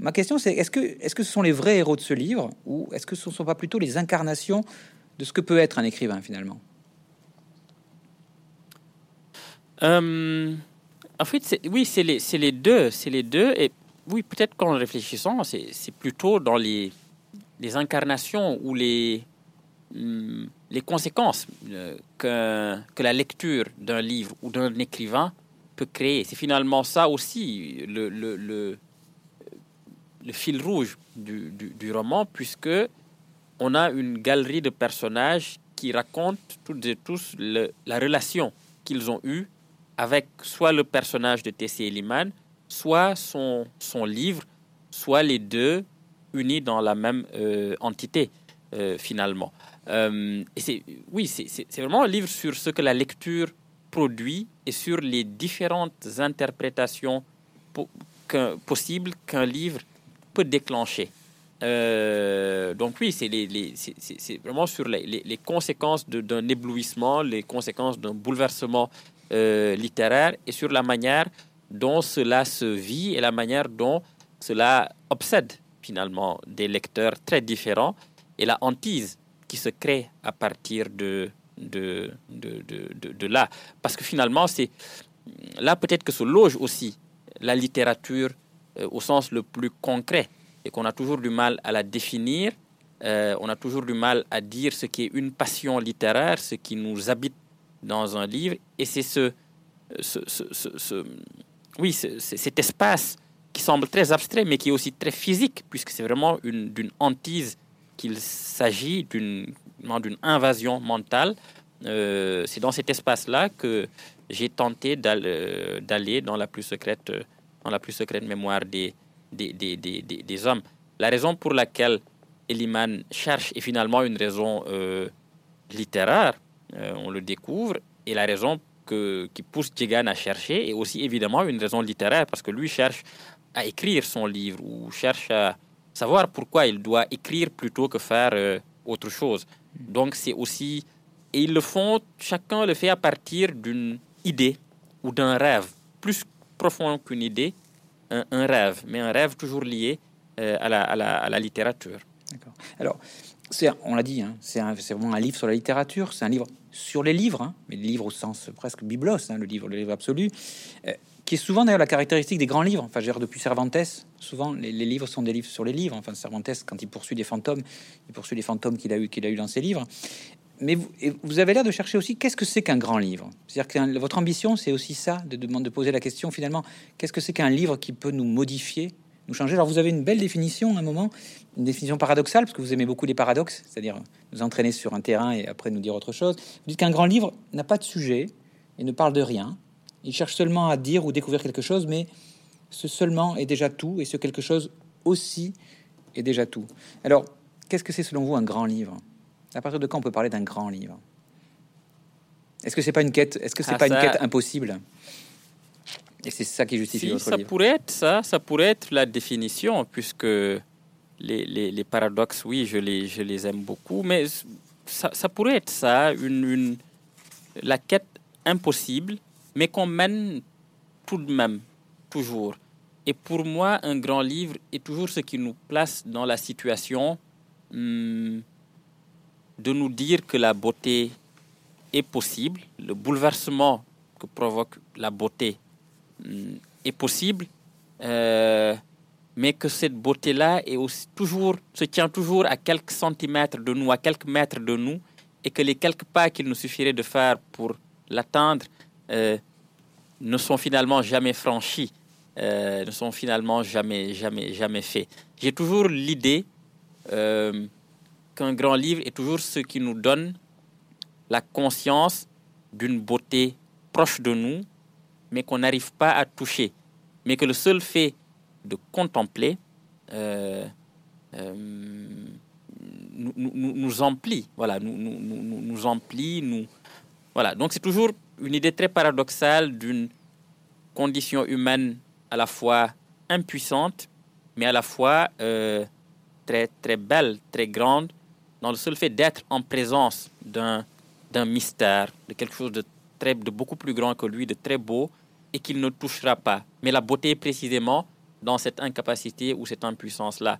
ma question c'est est-ce que, ce sont les vrais héros de ce livre ou est-ce que ce ne sont pas plutôt les incarnations de ce que peut être un écrivain finalement? Euh, en fait, oui, c'est les, deux. C'est les deux. Et oui, peut-être qu'en réfléchissant, c'est plutôt dans les, incarnations ou les, hmm, les conséquences euh, que, que, la lecture d'un livre ou d'un écrivain peut créer. C'est finalement ça aussi le, le fil rouge du, du, roman, puisque on a une galerie de personnages qui racontent toutes et tous la relation qu'ils ont eue avec soit le personnage de Tessie Eliman, soit son, son livre, soit les deux unis dans la même euh, entité, euh, finalement. Euh, et c'est, oui, c'est vraiment un livre sur ce que la lecture produit et sur les différentes interprétations possibles qu'un livre peut déclencher. donc oui, c'est vraiment sur les, conséquences d'un éblouissement, les conséquences d'un bouleversement euh, littéraire et sur la manière dont cela se vit et la manière dont cela obsède finalement des lecteurs très différents et la hantise qui se crée à partir de, de, de, de, là. Parce que finalement, c'est là peut-être que se loge aussi la littérature euh, au sens le plus concret et qu'on a toujours du mal à la définir. Euh, on a toujours du mal à dire ce qui est une passion littéraire, ce qui nous habite dans un livre. Et c'est ce, ce, ce, oui, cet espace qui semble très abstrait, mais qui est aussi très physique, puisque c'est vraiment d'une hantise qu'il s'agit, d'une invasion mentale. Euh, c'est dans cet espace-là que j'ai tenté d'aller dans la plus secrète, dans la plus secrète mémoire des, des, des, des, des hommes. La raison pour laquelle Eliman cherche est finalement une raison euh, littéraire, euh, on le découvre. Et la raison que, qui pousse Jigan à chercher est aussi évidemment une raison littéraire, parce que lui cherche à écrire son livre ou cherche à savoir pourquoi il doit écrire plutôt que faire euh, autre chose. Donc c'est aussi... Et ils le font, chacun le fait à partir d'une idée ou d'un rêve, plus profond qu'une idée, un, rêve, mais un rêve toujours lié euh, à, la, à, la, à, la, littérature. D'accord. Alors, on l'a dit, hein, c'est vraiment un livre sur la littérature, c'est un livre sur les livres, hein, mais les livres au sens presque biblos, hein, le livre, le livre absolu. Euh, qui est souvent d'ailleurs la caractéristique des grands livres. Enfin, depuis Cervantes, souvent les, livres sont des livres sur les livres. Enfin, Cervantes, quand il poursuit des fantômes, il poursuit les fantômes qu'il a eu qu'il a eu dans ses livres. Mais vous, avez l'air de chercher aussi qu'est-ce que c'est qu'un grand livre? C'est-à-dire que votre ambition, c'est aussi ça, de, de, de poser la question finalement, qu'est-ce que c'est qu'un livre qui peut nous modifier, nous changer? Alors vous avez une belle définition à un moment, une définition paradoxale, parce que vous aimez beaucoup les paradoxes, c'est-à-dire nous entraîner sur un terrain et après nous dire autre chose. Vous dites qu'un grand livre n'a pas de sujet et ne parle de rien. Il cherche seulement à dire ou découvrir quelque chose, mais ce seulement est déjà tout, et ce quelque chose aussi est déjà tout. Alors, qu'est-ce que c'est selon vous un grand livre? À partir de quand on peut parler d'un grand livre? Est-ce que c'est pas une quête Est-ce que c'est ah, pas une quête impossible? Et c'est ça qui justifie si, votre ça livre. pourrait être ça. Ça pourrait être la définition, puisque les, les, paradoxes, oui, je les, je les aime beaucoup, mais ça, ça pourrait être ça, une, une, la quête impossible mais qu'on mène tout de même, toujours. Et pour moi, un grand livre est toujours ce qui nous place dans la situation hmm, de nous dire que la beauté est possible, le bouleversement que provoque la beauté hmm, est possible, euh, mais que cette beauté-là est toujours, se tient toujours à quelques centimètres de nous, à quelques mètres de nous, et que les quelques pas qu'il nous suffirait de faire pour l'atteindre euh, ne sont finalement jamais franchis, euh, ne sont finalement jamais, jamais, jamais faits. J'ai toujours l'idée grand livre est toujours ce qui nous donne la conscience d'une beauté proche de nous, mais qu'on n'arrive pas à toucher. Mais que le seul fait de contempler nous, nous, nous, emplit, voilà, nous, nous, nous emplit, nous, voilà. Donc c'est toujours une idée très paradoxale d'une condition humaine à la fois impuissante, mais à la fois euh, très, très belle, très grande, dans le seul fait d'être en présence d'un, d'un mystère, de quelque chose de, très, de beaucoup plus grand que lui, de très beau, et qu'il ne touchera pas. Mais la beauté est précisément dans cette incapacité ou cette impuissance-là.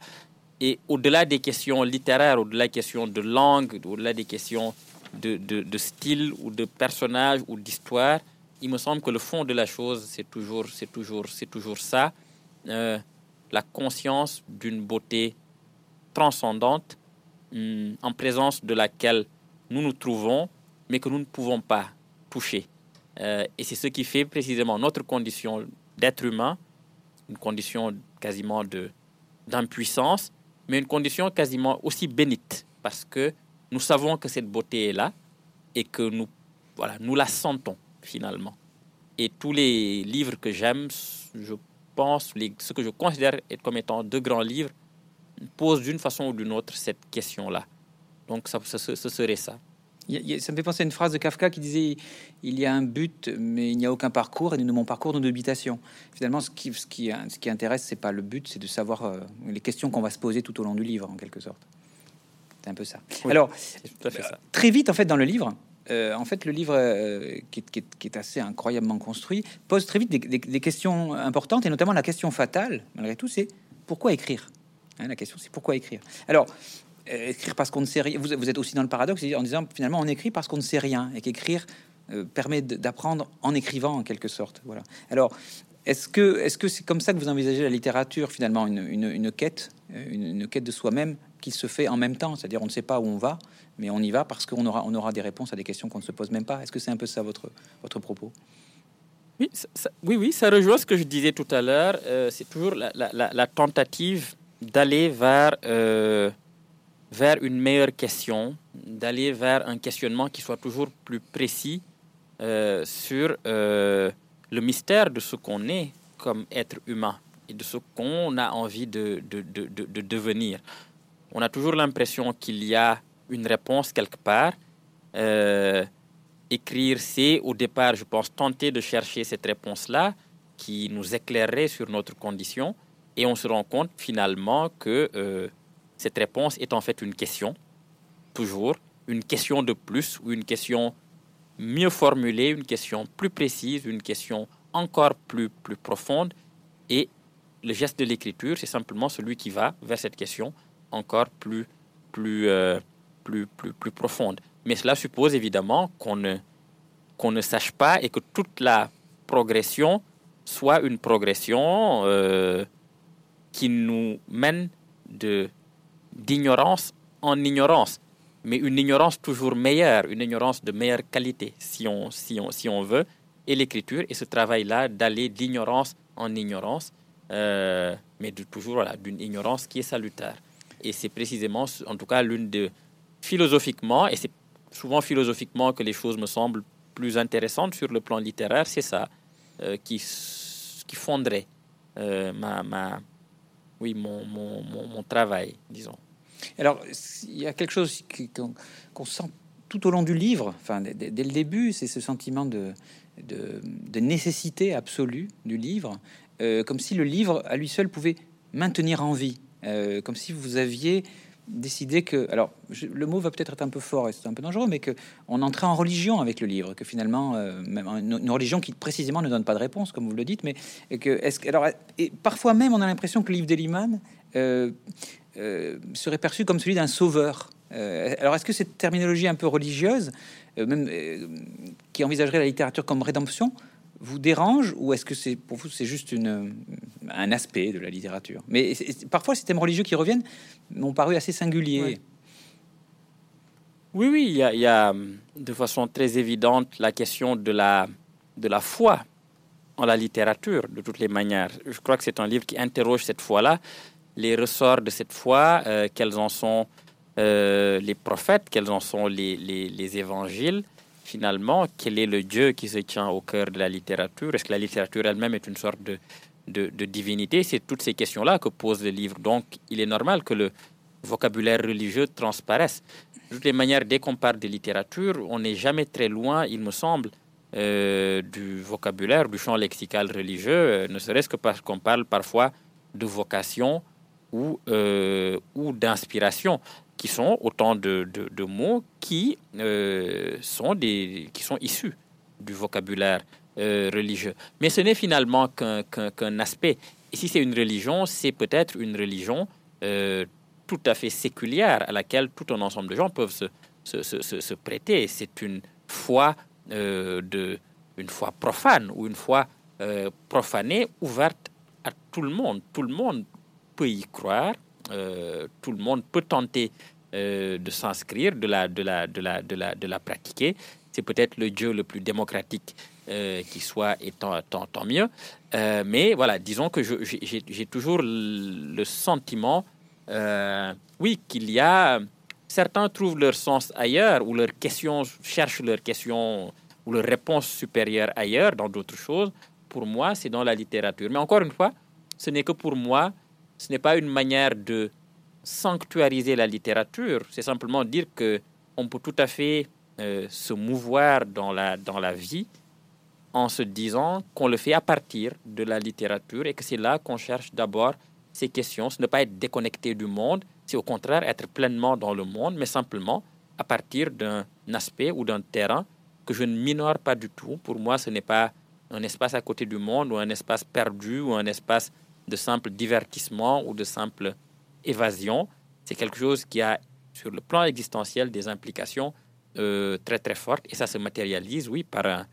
Et au-delà des questions littéraires, au-delà des questions de langue, au-delà des questions de, de, style ou de personnage ou d'histoire, il me semble que le fond de la chose, c'est toujours, c'est toujours, c'est toujours ça, euh, la conscience d'une beauté transcendante hum, en présence de laquelle nous nous trouvons, mais que nous ne pouvons pas toucher. Euh, et c'est ce qui fait précisément notre condition d'être humain, une condition quasiment de d'impuissance, mais une condition quasiment aussi bénite, parce que nous savons que cette beauté est là et que nous, voilà, nous la sentons finalement. Et tous les livres que j'aime, je pense, les, ce que je considère comme étant de grands livres, posent d'une façon ou d'une autre cette question-là. Donc ça, ce, serait ça. Ça me fait penser à une phrase de Kafka qui disait Il y a un but, mais il n'y a aucun parcours, et nous, mon parcours, nos habitations. Finalement, ce qui, ce qui, ce qui intéresse, c'est pas le but, c'est de savoir euh, les questions qu'on va se poser tout au long du livre, en quelque sorte. C'est un peu ça. Alors, très vite, en fait, dans le livre, euh, en fait, le livre, euh, qui, est, assez incroyablement construit, pose très vite des, questions importantes, et notamment la question fatale, malgré tout, c'est pourquoi écrire? Hein, La question, c'est pourquoi écrire? Alors, euh, écrire parce qu'on ne sait rien. Vous, êtes aussi dans le paradoxe en disant finalement, on écrit parce qu'on ne sait rien, et qu'écrire permet d'apprendre en écrivant, en quelque sorte. Voilà. Alors, est-ce que est-ce que c'est comme ça que vous envisagez la littérature, finalement, une, une, quête, une quête de soi-même qui se fait en même temps, c'est-à-dire on ne sait pas où on va, mais on y va parce qu'on aura, on aura des réponses à des questions qu'on ne se pose même pas. Est-ce que c'est un peu ça votre, votre propos? Oui, oui, oui, ça rejoint ce que je disais tout à l'heure. Euh, c'est toujours la, la, la, tentative d'aller vers, euh, vers une meilleure question, d'aller vers un questionnement qui soit toujours plus précis euh, sur le mystère de ce qu'on est comme être humain et de ce qu'on a envie de, de, de, de devenir on a toujours l'impression qu'il y a une réponse quelque part. Euh, écrire, c'est au départ, je pense, tenter de chercher cette réponse-là qui nous éclairerait sur notre condition. Et on se rend compte finalement que euh, cette réponse est en fait une question, toujours, une question de plus ou une question mieux formulée, une question plus précise, une question encore plus, plus profonde. Et le geste de l'écriture, c'est simplement celui qui va vers cette question encore plus, plus, euh, plus, plus, plus profonde. Mais cela suppose évidemment qu'on ne, qu'on ne sache pas et que toute la progression soit une progression euh, qui nous mène de d'ignorance en ignorance, mais une ignorance toujours meilleure, une ignorance de meilleure qualité, si on, si on, si on veut. Et l'écriture et ce travail-là d'aller d'ignorance en ignorance, euh, mais toujours d'une ignorance qui est salutaire. Et c'est précisément, en tout cas, l'une de philosophiquement, et c'est souvent philosophiquement que les choses me semblent plus intéressantes sur le plan littéraire, c'est ça euh, qui, qui fonderait euh, ma, oui, mon, mon, mon, travail, disons. Alors, il y a quelque chose qu'on sent tout au long du livre, enfin, dès, le début, c'est ce sentiment de, de, nécessité absolue du livre, euh, comme si le livre à lui seul pouvait maintenir en vie, comme si vous aviez décider que, alors le mot va peut-être être un peu fort et c'est un peu dangereux, mais que on entrait en religion avec le livre, que finalement, euh, même une, religion qui précisément ne donne pas de réponse, comme vous le dites, mais que est-ce alors et parfois même on a l'impression que le livre d'Eliman euh, euh, serait perçu comme celui d'un sauveur. alors est-ce que cette terminologie un peu religieuse, même qui envisagerait la littérature comme rédemption, vous dérange ou est-ce que c'est pour vous c'est juste un aspect de la littérature? Mais parfois ces thèmes religieux qui reviennent m'ont paru assez singuliers. Oui, oui, il y, a, a, de façon très évidente la question de la, de la foi en la littérature, de toutes les manières. Je crois que c'est un livre qui interroge cette foi-là, les ressorts de cette foi, euh, quels en sont euh, les prophètes, quels en sont les, les évangiles, finalement, quel est le Dieu qui se tient au cœur de la littérature? Est-ce que la littérature elle-même est une sorte de, de, divinité? C'est toutes ces questions-là que pose le livre. Donc, il est normal que le vocabulaire religieux transparaisse. De toutes les manières, dès qu'on parle de littérature, on n'est jamais très loin, il me semble, euh, du vocabulaire, du champ lexical religieux, euh, ne serait-ce que parce qu'on parle parfois de vocation ou, euh, ou d'inspiration qui sont autant de, de, mots qui, euh, sont des, qui sont issus du vocabulaire euh, religieux. Mais ce n'est finalement qu'un aspect. Et si c'est une religion, c'est peut-être une religion euh, tout à fait séculière à laquelle tout un ensemble de gens peuvent se, se, se, se prêter. C'est une foi de une foi profane ou une foi profanée ouverte à tout le monde. Tout le monde peut y croire tout le monde peut tenter euh, de s'inscrire, de la, de, la, de, la, de, la, de la pratiquer. C'est peut-être le Dieu le plus démocratique euh, qui soit, et tant, tant, mieux. mais voilà, disons que j'ai toujours le sentiment, oui, qu'il y a... Certains trouvent leur sens ailleurs, ou leurs questions, cherchent leurs questions ou leurs réponses supérieures ailleurs, dans d'autres choses. Pour moi, c'est dans la littérature. Mais encore une fois, ce n'est que pour moi ce n'est pas une manière de sanctuariser la littérature, c'est simplement dire que on peut tout à fait euh, se mouvoir dans la, dans la vie en se disant qu'on le fait à partir de la littérature et que c'est là qu'on cherche d'abord ces questions. Ce n'est pas être déconnecté du monde, c'est au contraire être pleinement dans le monde, mais simplement à partir d'un aspect ou d'un terrain que je ne minore pas du tout. Pour moi, ce n'est pas un espace à côté du monde ou un espace perdu ou un espace de simple divertissement ou de simple évasion. C'est quelque chose qui a, sur le plan existentiel, des implications euh, très très fortes. Et ça se matérialise, oui, par,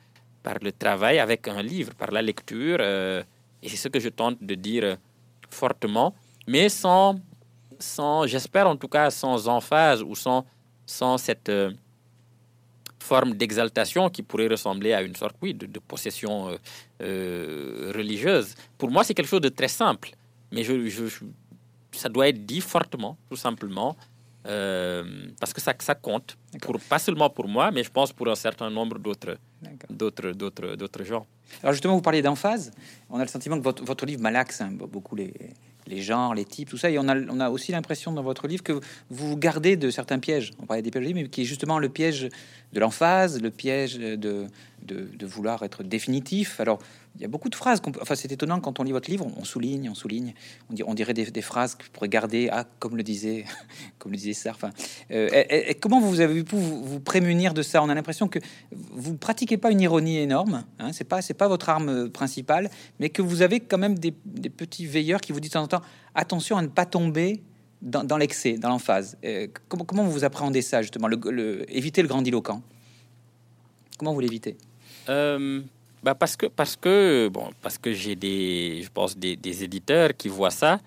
par le travail avec un livre, par la lecture. Euh, et c'est ce que je tente de dire euh, fortement, mais sans, sans j'espère en tout cas, sans emphase ou sans, sans cette forme d'exaltation qui pourrait ressembler à une sorte, oui, de, possession religieuse. Pour moi, c'est quelque chose de très simple, mais je, ça doit être dit fortement, tout simplement, euh, parce que ça, ça compte, pour, pas seulement pour moi, mais je pense pour un certain nombre d'autres, d'autres, d'autres, d'autres gens. Alors justement, vous parliez d'emphase. On a le sentiment que votre, votre livre malaxe hein, beaucoup les, les genres, les types, tout ça. Et on a, on a aussi l'impression dans votre livre que vous vous gardez de certains pièges. On parlait des pièges, mais qui est justement le piège de l'emphase, le piège de, de, de, vouloir être définitif. Alors, il y a beaucoup de phrases. Enfin, c'est étonnant quand on lit votre livre, on souligne, on souligne. On, dirait des, phrases que vous garder, ah, comme le disait, comme le disait ça. Euh, et, comment vous avez pu vous, vous, prémunir de ça? On a l'impression que vous pratiquez pas une ironie énorme. Hein, c'est pas, c'est pas votre arme principale, mais que vous avez quand même des, petits veilleurs qui vous disent de temps en temps attention à ne pas tomber dans, l'excès, dans l'emphase. Euh, comment, comment vous appréhendez ça justement, le, éviter le grandiloquent? Comment vous l'évitez? Euh, bah parce que parce que bon parce que j'ai des je pense des, des, éditeurs qui voient ça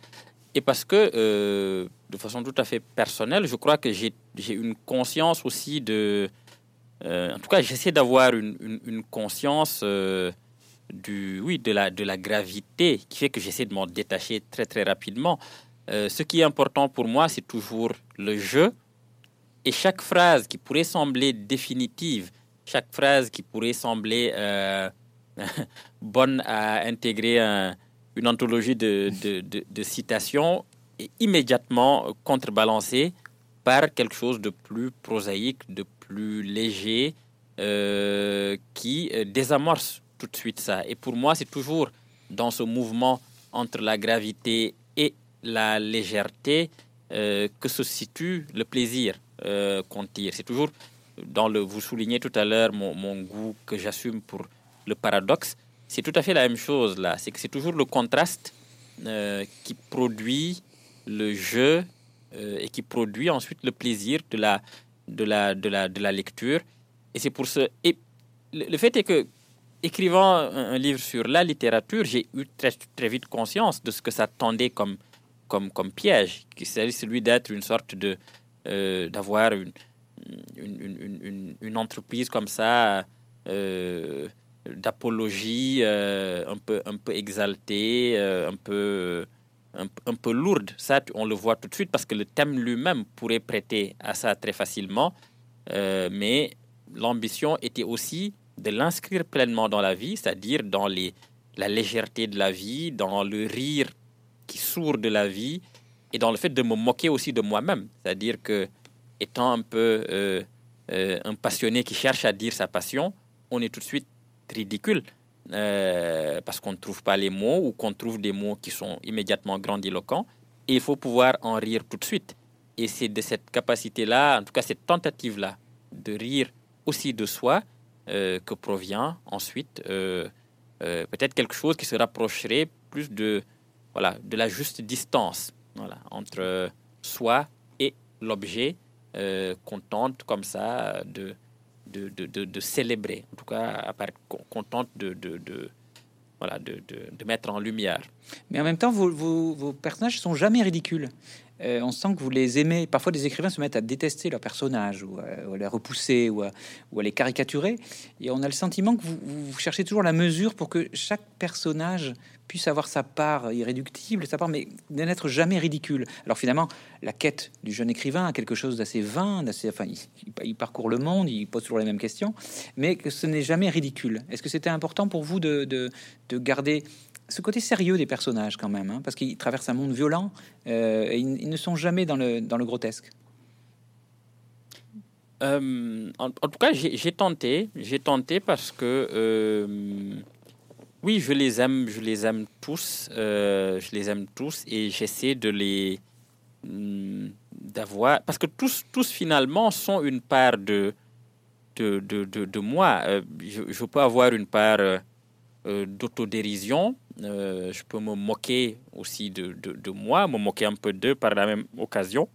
et parce que euh, de façon tout à fait personnelle je crois que j'ai une conscience aussi de euh, en tout cas j'essaie d'avoir une, une, conscience euh, du oui de la de la gravité qui fait que j'essaie de m'en détacher très très rapidement. Ce qui est important pour moi c'est toujours le jeu et chaque phrase qui pourrait sembler définitive chaque phrase qui pourrait sembler bonne à intégrer une anthologie de, citations immédiatement contrebalancée par quelque chose de plus prosaïque, de plus léger, euh, qui euh, désamorce tout de suite ça. Et pour moi, c'est toujours dans ce mouvement entre la gravité et la légèreté euh, que se situe le plaisir qu'on tire. C'est toujours dans le. Vous soulignez tout à l'heure mon goût que j'assume pour le paradoxe, c'est tout à fait la même chose là. C'est que c'est toujours le contraste euh, qui produit le jeu euh, et qui produit ensuite le plaisir de la, de la, de la, de la lecture. Et c'est pour ce. Et le fait est que, écrivant un, livre sur la littérature, j'ai eu très, très vite conscience de ce que ça tendait comme, comme, comme piège, qui c'est celui d'être une sorte de. Euh, d'avoir une une, entreprise comme ça. D'apologie euh, un peu un peu exaltée, euh, un peu un, peu lourde. Ça, on le voit tout de suite parce que le thème lui-même pourrait prêter à ça très facilement. Euh, mais l'ambition était aussi de l'inscrire pleinement dans la vie, c'est-à-dire dans les, la légèreté de la vie, dans le rire qui sourd de la vie et dans le fait de me moquer aussi de moi-même. C'est-à-dire que, étant un peu un passionné qui cherche à dire sa passion, on est tout de suite ridicule euh, parce qu'on ne trouve pas les mots ou qu'on trouve des mots qui sont immédiatement grandiloquents. Et il faut pouvoir en rire tout de suite. Et c'est de cette capacité-là, en tout cas cette tentative-là, de rire aussi de soi, euh, que provient ensuite euh, peut-être quelque chose qui se rapprocherait plus de, voilà, de la juste distance entre soi et l'objet qu'on tente comme ça de, de, de, de, célébrer, en tout cas contente de, de, voilà, de, mettre en lumière. Mais en même temps, vos, vos, vos personnages sont jamais ridicules. Euh, on sent que vous les aimez. Parfois, des écrivains se mettent à détester leurs personnages, ou, à, les repousser, ou à, ou à, les caricaturer. Et on a le sentiment que vous, vous, cherchez toujours la mesure pour que chaque personnage puisse avoir sa part irréductible, sa part, mais n'être jamais ridicule. Alors finalement, la quête du jeune écrivain a quelque chose d'assez vain, d'assez, enfin, il, parcourt le monde, il pose toujours les mêmes questions, mais que ce n'est jamais ridicule. Est-ce que c'était important pour vous de, de, de garder ce côté sérieux des personnages quand même, hein, parce qu'ils traversent un monde violent euh, et ils, ne sont jamais dans le, dans le grotesque? Euh, en, tout cas, j'ai tenté, j'ai tenté parce que euh, oui, je les aime, je les aime tous, je les aime tous et j'essaie de les hmm, d'avoir parce que tous, tous finalement sont une part de de, de, de, moi. Je, je, peux avoir une part d'autodérision euh, je peux me moquer aussi de, de, moi, me moquer un peu d'eux par la même occasion,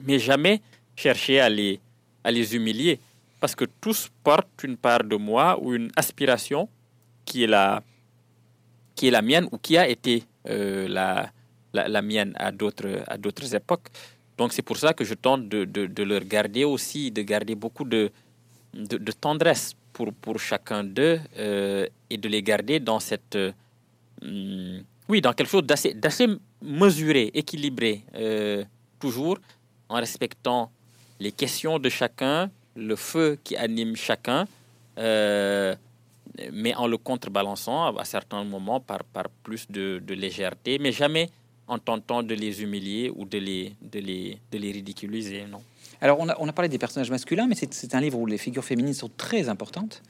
mais jamais chercher à les, à les humilier, parce que tous portent une part de moi ou une aspiration qui est la, qui est la mienne ou qui a été euh, la, la, mienne à d'autres, à d'autres époques. Donc c'est pour ça que je tente de, de, de, leur garder aussi, de garder beaucoup de, de, tendresse pour, pour chacun d'eux euh, et de les garder dans cette Hmm. oui, dans quelque chose d'assez, d'assez mesuré, équilibré, euh, toujours en respectant les questions de chacun, le feu qui anime chacun, euh, mais en le contrebalançant à certains moments par, par plus de, de, légèreté, mais jamais en tentant de les humilier ou de les, de les, de les ridiculiser. Non. Alors, on a, on a, parlé des personnages masculins, mais c'est un livre où les figures féminines sont très importantes.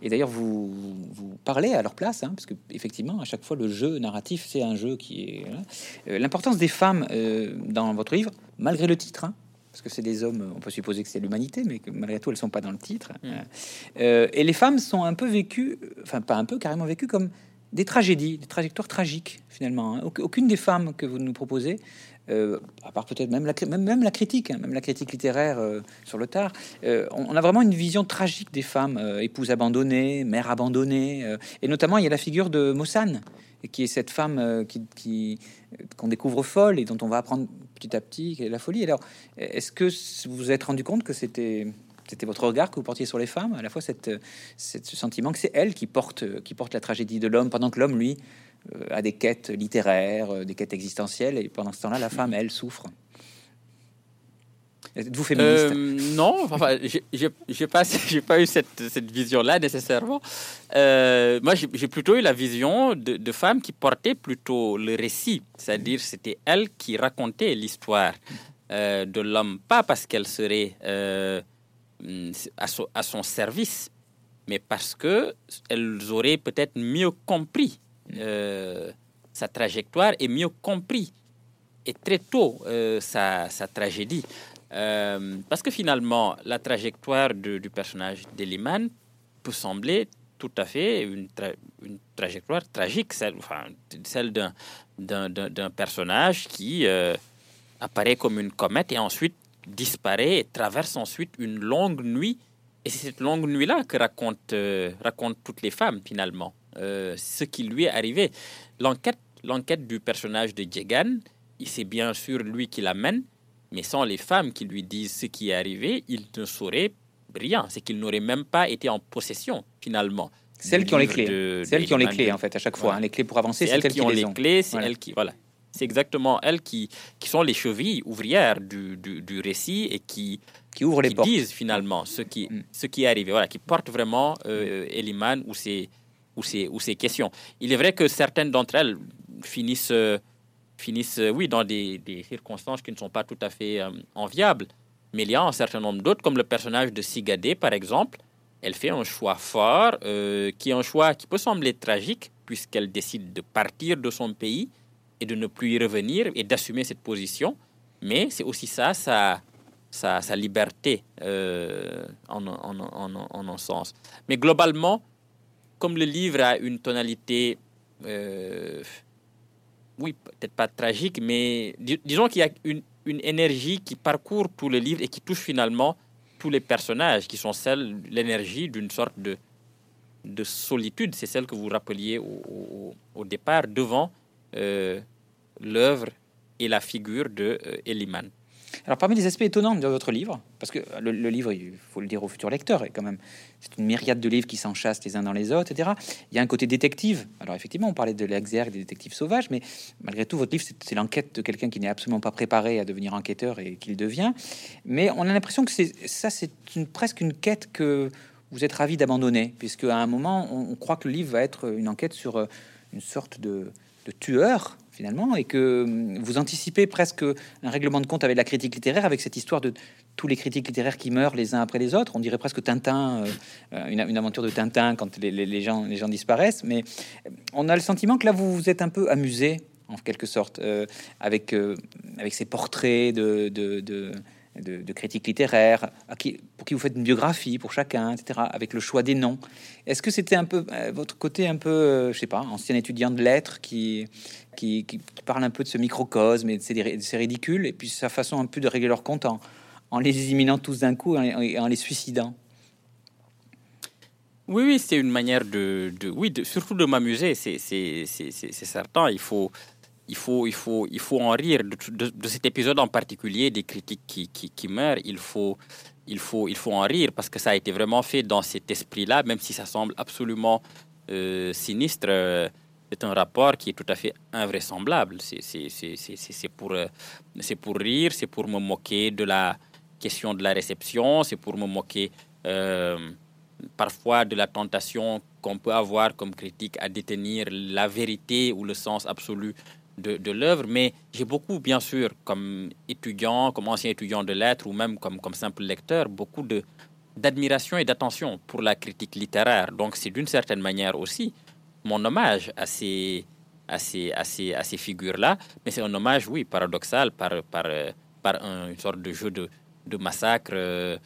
Et d'ailleurs, vous, vous parlez à leur place, hein, parce que effectivement, à chaque fois, le jeu narratif, c'est un jeu qui est euh, l'importance des femmes euh, dans votre livre, malgré le titre. Hein, parce que c'est des hommes, on peut supposer que c'est l'humanité, mais que malgré tout, elles sont pas dans le titre. Mm. Euh, et les femmes sont un peu vécues, enfin pas un peu, carrément vécues comme des tragédies, des trajectoires tragiques finalement. Hein. Aucune des femmes que vous nous proposez euh, à part peut-être même la, même, la critique, hein, même la critique littéraire euh, sur le tard, on, a vraiment une vision tragique des femmes, épouses abandonnées, mères abandonnées, et notamment il y a la figure de Mossane, qui est cette femme qui qu'on découvre folle et dont on va apprendre petit à petit la folie. Alors, est-ce que vous vous êtes rendu compte que c'était votre regard que vous portiez sur les femmes, à la fois cette, ce sentiment que c'est elle qui porte, qui la tragédie de l'homme, pendant que l'homme, lui, à des quêtes littéraires, euh, des quêtes existentielles, et pendant ce temps-là, la femme, elle, souffre? Êtes-vous féministe? Euh, Non, enfin, j'ai pas, eu cette, vision-là nécessairement. Euh, moi, j'ai plutôt eu la vision de, femmes qui portaient plutôt le récit, c'est-à-dire c'était elles qui racontaient l'histoire de l'homme, pas parce qu'elle serait à, à, son service, mais parce que elles auraient peut-être mieux compris euh, sa trajectoire et mieux compris et très tôt euh, sa, tragédie. Euh, parce que finalement, la trajectoire du personnage d'Eliman peut sembler tout à fait une, trajectoire tragique, celle, d'un personnage qui apparaît comme une comète et ensuite disparaît et traverse ensuite une longue nuit. Et c'est cette longue nuit-là que racontent, racontent toutes les femmes finalement. Euh, ce qui lui est arrivé. L'enquête, du personnage de Jegan, c'est bien sûr lui qui l'amène, mais sans les femmes qui lui disent ce qui est arrivé, il ne saurait rien. C'est qu'il n'aurait même pas été en possession finalement. Celles qui ont les clés. Celles qui ont les clés en fait à chaque fois. Hein. les clés pour avancer, c'est elles, qui, ont les, clés. C'est elles qui voilà. C'est exactement elles qui, qui sont les chevilles ouvrières du, du, récit et qui, qui ouvrent les qui disent finalement ce qui, mm. ce qui est arrivé. Voilà, qui portent vraiment euh, Eliman ou ses, ou ou questions. Il est vrai que certaines d'entre elles finissent, euh, finissent euh, oui, dans des, circonstances qui ne sont pas tout à fait euh, enviables. Mais il y a un certain nombre d'autres, comme le personnage de Sigadé, par exemple. Elle fait un choix fort, qui est un choix qui peut sembler tragique, puisqu'elle décide de partir de son pays et de ne plus y revenir et d'assumer cette position. Mais c'est aussi ça, sa, sa, liberté en, un sens. Mais globalement, comme le livre a une tonalité, euh, oui, peut-être pas tragique, mais disons qu'il y a une, énergie qui parcourt tout le livre et qui touche finalement tous les personnages, qui sont celles, l'énergie d'une sorte de, de solitude. C'est celle que vous rappeliez au, au, départ devant euh, l'œuvre et la figure de euh, Eliman. Alors, parmi les aspects étonnants de votre livre, parce que le, livre, il faut le dire au futur lecteur, est quand même, c'est une myriade de livres qui s'enchassent les uns dans les autres, etc. Il y a un côté détective. Alors, effectivement, on parlait de l'exergue des détectives sauvages, mais malgré tout, votre livre, c'est l'enquête de quelqu'un qui n'est absolument pas préparé à devenir enquêteur et qu'il devient. Mais on a l'impression que c'est ça, c'est presque une quête que vous êtes ravi d'abandonner, puisque à un moment, on, croit que le livre va être une enquête sur euh, une sorte de tueur finalement, et que hum, vous anticipez presque un règlement de compte avec la critique littéraire, avec cette histoire de tous les critiques littéraires qui meurent les uns après les autres. On dirait presque Tintin, euh, une, aventure de Tintin quand les, gens, disparaissent. Mais euh, on a le sentiment que là, vous vous êtes un peu amusé, en quelque sorte, euh, avec, avec ces portraits de, critiques littéraires, qui, pour qui vous faites une biographie pour chacun, etc., avec le choix des noms. Est-ce que c'était un peu euh, votre côté un peu, euh, je sais pas, ancien étudiant de lettres qui, qui, parle un peu de ce microcosme et de ces, ridicules, et puis sa façon un peu de régler leur compte en, les éliminant tous d'un coup et en, les suicidant? Oui, oui, c'est une manière de, de oui, de, surtout de m'amuser, c'est certain. Il faut, il faut, il faut, il faut en rire de, cet épisode en particulier, des critiques qui, qui, meurent. Il faut, il, faut, il faut en rire parce que ça a été vraiment fait dans cet esprit-là, même si ça semble absolument euh, sinistre. Euh, c'est un rapport qui est tout à fait invraisemblable. C'est pour, euh, c'est pour rire, c'est pour me moquer de la question de la réception, c'est pour me moquer parfois de la tentation qu'on peut avoir comme critique à détenir la vérité ou le sens absolu de, l'œuvre, mais j'ai beaucoup, bien sûr, comme étudiant, comme ancien étudiant de lettres ou même comme, simple lecteur, beaucoup de, d'admiration et d'attention pour la critique littéraire. Donc c'est d'une certaine manière aussi mon hommage à ces, à ces, à ces, ces figures-là, mais c'est un hommage, oui, paradoxal, par, par, par une sorte de jeu de, de massacre, euh,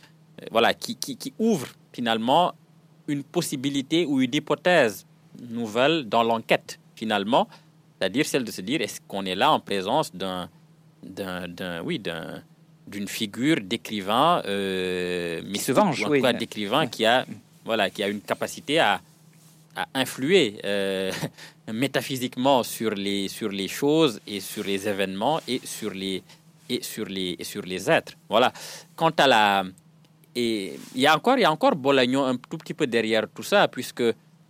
voilà, qui, qui ouvre finalement une possibilité ou une hypothèse nouvelle dans l'enquête, finalement, c'est-à-dire celle de se dire, est-ce qu'on est là en présence d'un d'un, oui, d'un, d'une figure d'écrivain, euh, mais se venge, ou en d'écrivain qui a, voilà, qui a une capacité à, à influer euh, métaphysiquement sur les, sur les choses et sur les événements et sur les, et sur les, et sur les êtres. Voilà. Quant à la, et il y a encore, il y a encore Bolagnon un tout petit peu derrière tout ça, puisque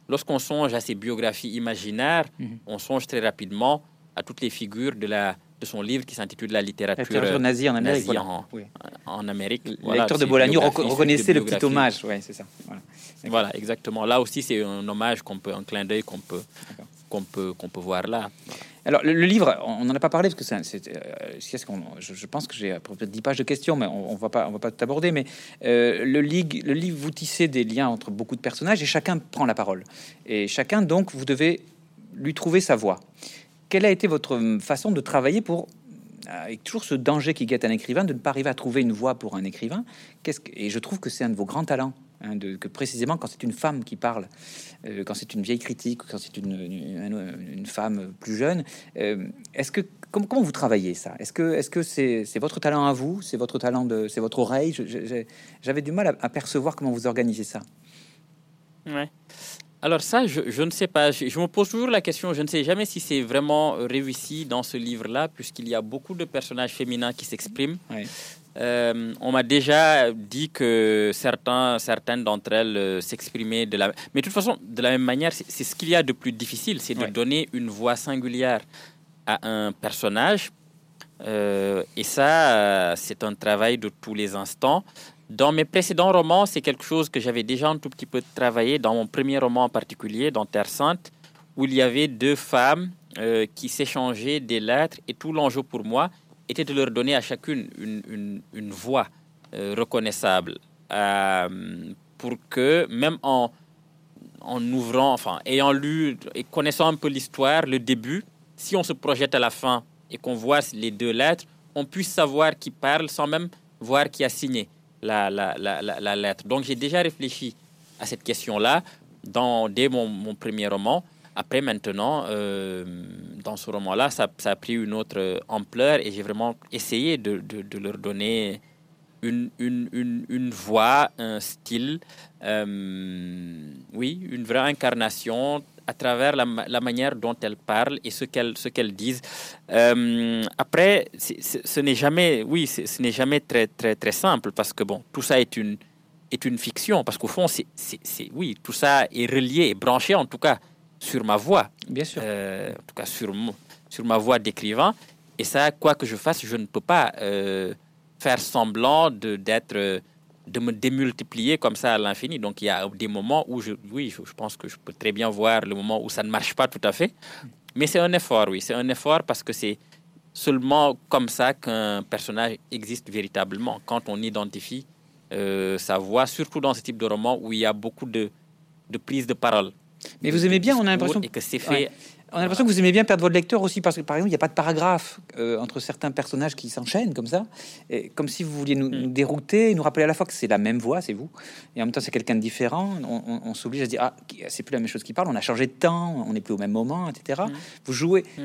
lorsqu'on songe à ses biographies imaginaires, mhm. on songe très rapidement à toutes les figures de la de son livre qui s'intitule La littérature, nazie en Amérique. en, Amérique. Le lecteur de Bolagno reconnaissait le petit hommage. Ouais, c'est ça. Voilà. exactement. Là aussi, c'est un hommage qu'on peut, un clin d'œil qu'on peut, qu'on peut, qu'on peut voir là. Alors, le, livre, on n'en a pas parlé parce que c'est, euh, je, je, pense que j'ai peut-être 10 pages de questions, mais on, ne va pas, on va pas tout aborder. Mais euh, le, le livre, vous tissez des liens entre beaucoup de personnages et chacun prend la parole. Et chacun, donc, vous devez lui trouver sa voix. Quelle a été votre façon de travailler pour avec toujours ce danger qui guette un écrivain de ne pas arriver à trouver une voix pour un écrivain? Qu'est-ce que, et je trouve que c'est un de vos grands talents. Hein, de, que précisément quand c'est une femme qui parle, euh, quand c'est une vieille critique, quand c'est une, une, femme plus jeune, euh, est-ce que comment, comment, vous travaillez ça? Est-ce que est-ce que c'est, votre talent à vous? C'est votre talent de c'est votre oreille? J'avais du mal à, percevoir comment vous organisez ça. Ouais. Alors ça, je, je, ne sais pas. Je, me pose toujours la question. Je ne sais jamais si c'est vraiment réussi dans ce livre-là, puisqu'il y a beaucoup de personnages féminins qui s'expriment. Euh, on m'a déjà dit que certains, certaines d'entre elles euh, s'exprimaient de la... Mais de toute façon, de la même manière, c'est ce qu'il y a de plus difficile, c'est de donner une voix singulière à un personnage. Euh, et ça, c'est un travail de tous les instants. Dans mes précédents romans, c'est quelque chose que j'avais déjà un tout petit peu travaillé, dans mon premier roman en particulier, dans Terre Sainte, où il y avait deux femmes qui s'échangeaient des lettres, et tout l'enjeu pour moi, était de leur donner à chacune une, une, voix euh, reconnaissable euh, pour que même en, en ouvrant, enfin, ayant lu et connaissant un peu l'histoire, le début, si on se projette à la fin et qu'on voit les deux lettres, on puisse savoir qui parle sans même voir qui a signé la, la, la, la lettre. Donc j'ai déjà réfléchi à cette question-là dès mon premier roman. Après, maintenant, euh, dans ce roman-là, ça, a pris une autre ampleur et j'ai vraiment essayé de, leur donner une, voix, un style, euh, oui, une vraie incarnation à travers la, manière dont elles parlent et ce qu'elles disent. Euh, après, ce n'est jamais, oui, ce n'est jamais très très simple parce que bon, tout ça est une est une fiction parce qu'au fond, c'est oui, tout ça est relié, branché en tout cas sur ma voix. Bien sûr. Euh, en tout cas, sur, sur ma voix d'écrivain. Et ça, quoi que je fasse, je ne peux pas euh, faire semblant de, d'être, euh, de me démultiplier comme ça à l'infini. Donc, il y a des moments où, je, oui, je, pense que je peux très bien voir le moment où ça ne marche pas tout à fait. Mais c'est un effort, oui. C'est un effort parce que c'est seulement comme ça qu'un personnage existe véritablement. Quand on identifie sa voix, surtout dans ce type de roman où il y a beaucoup de, de prise de parole. Mais vous aimez bien, on a l'impression que c'est fait on a l'impression que vous aimez bien perdre votre lecteur aussi parce que, par exemple, il n'y a pas de paragraphe euh, entre certains personnages qui s'enchaînent comme ça, et comme si vous vouliez nous, mm. dérouter, nous rappeler à la fois que c'est la même voix, c'est vous, et en même temps c'est quelqu'un de différent. On, s'oblige à se dire ah c'est plus la même chose qui parle, on a changé de temps, on n'est plus au même moment, etc. Mm. Vous jouez. Mm.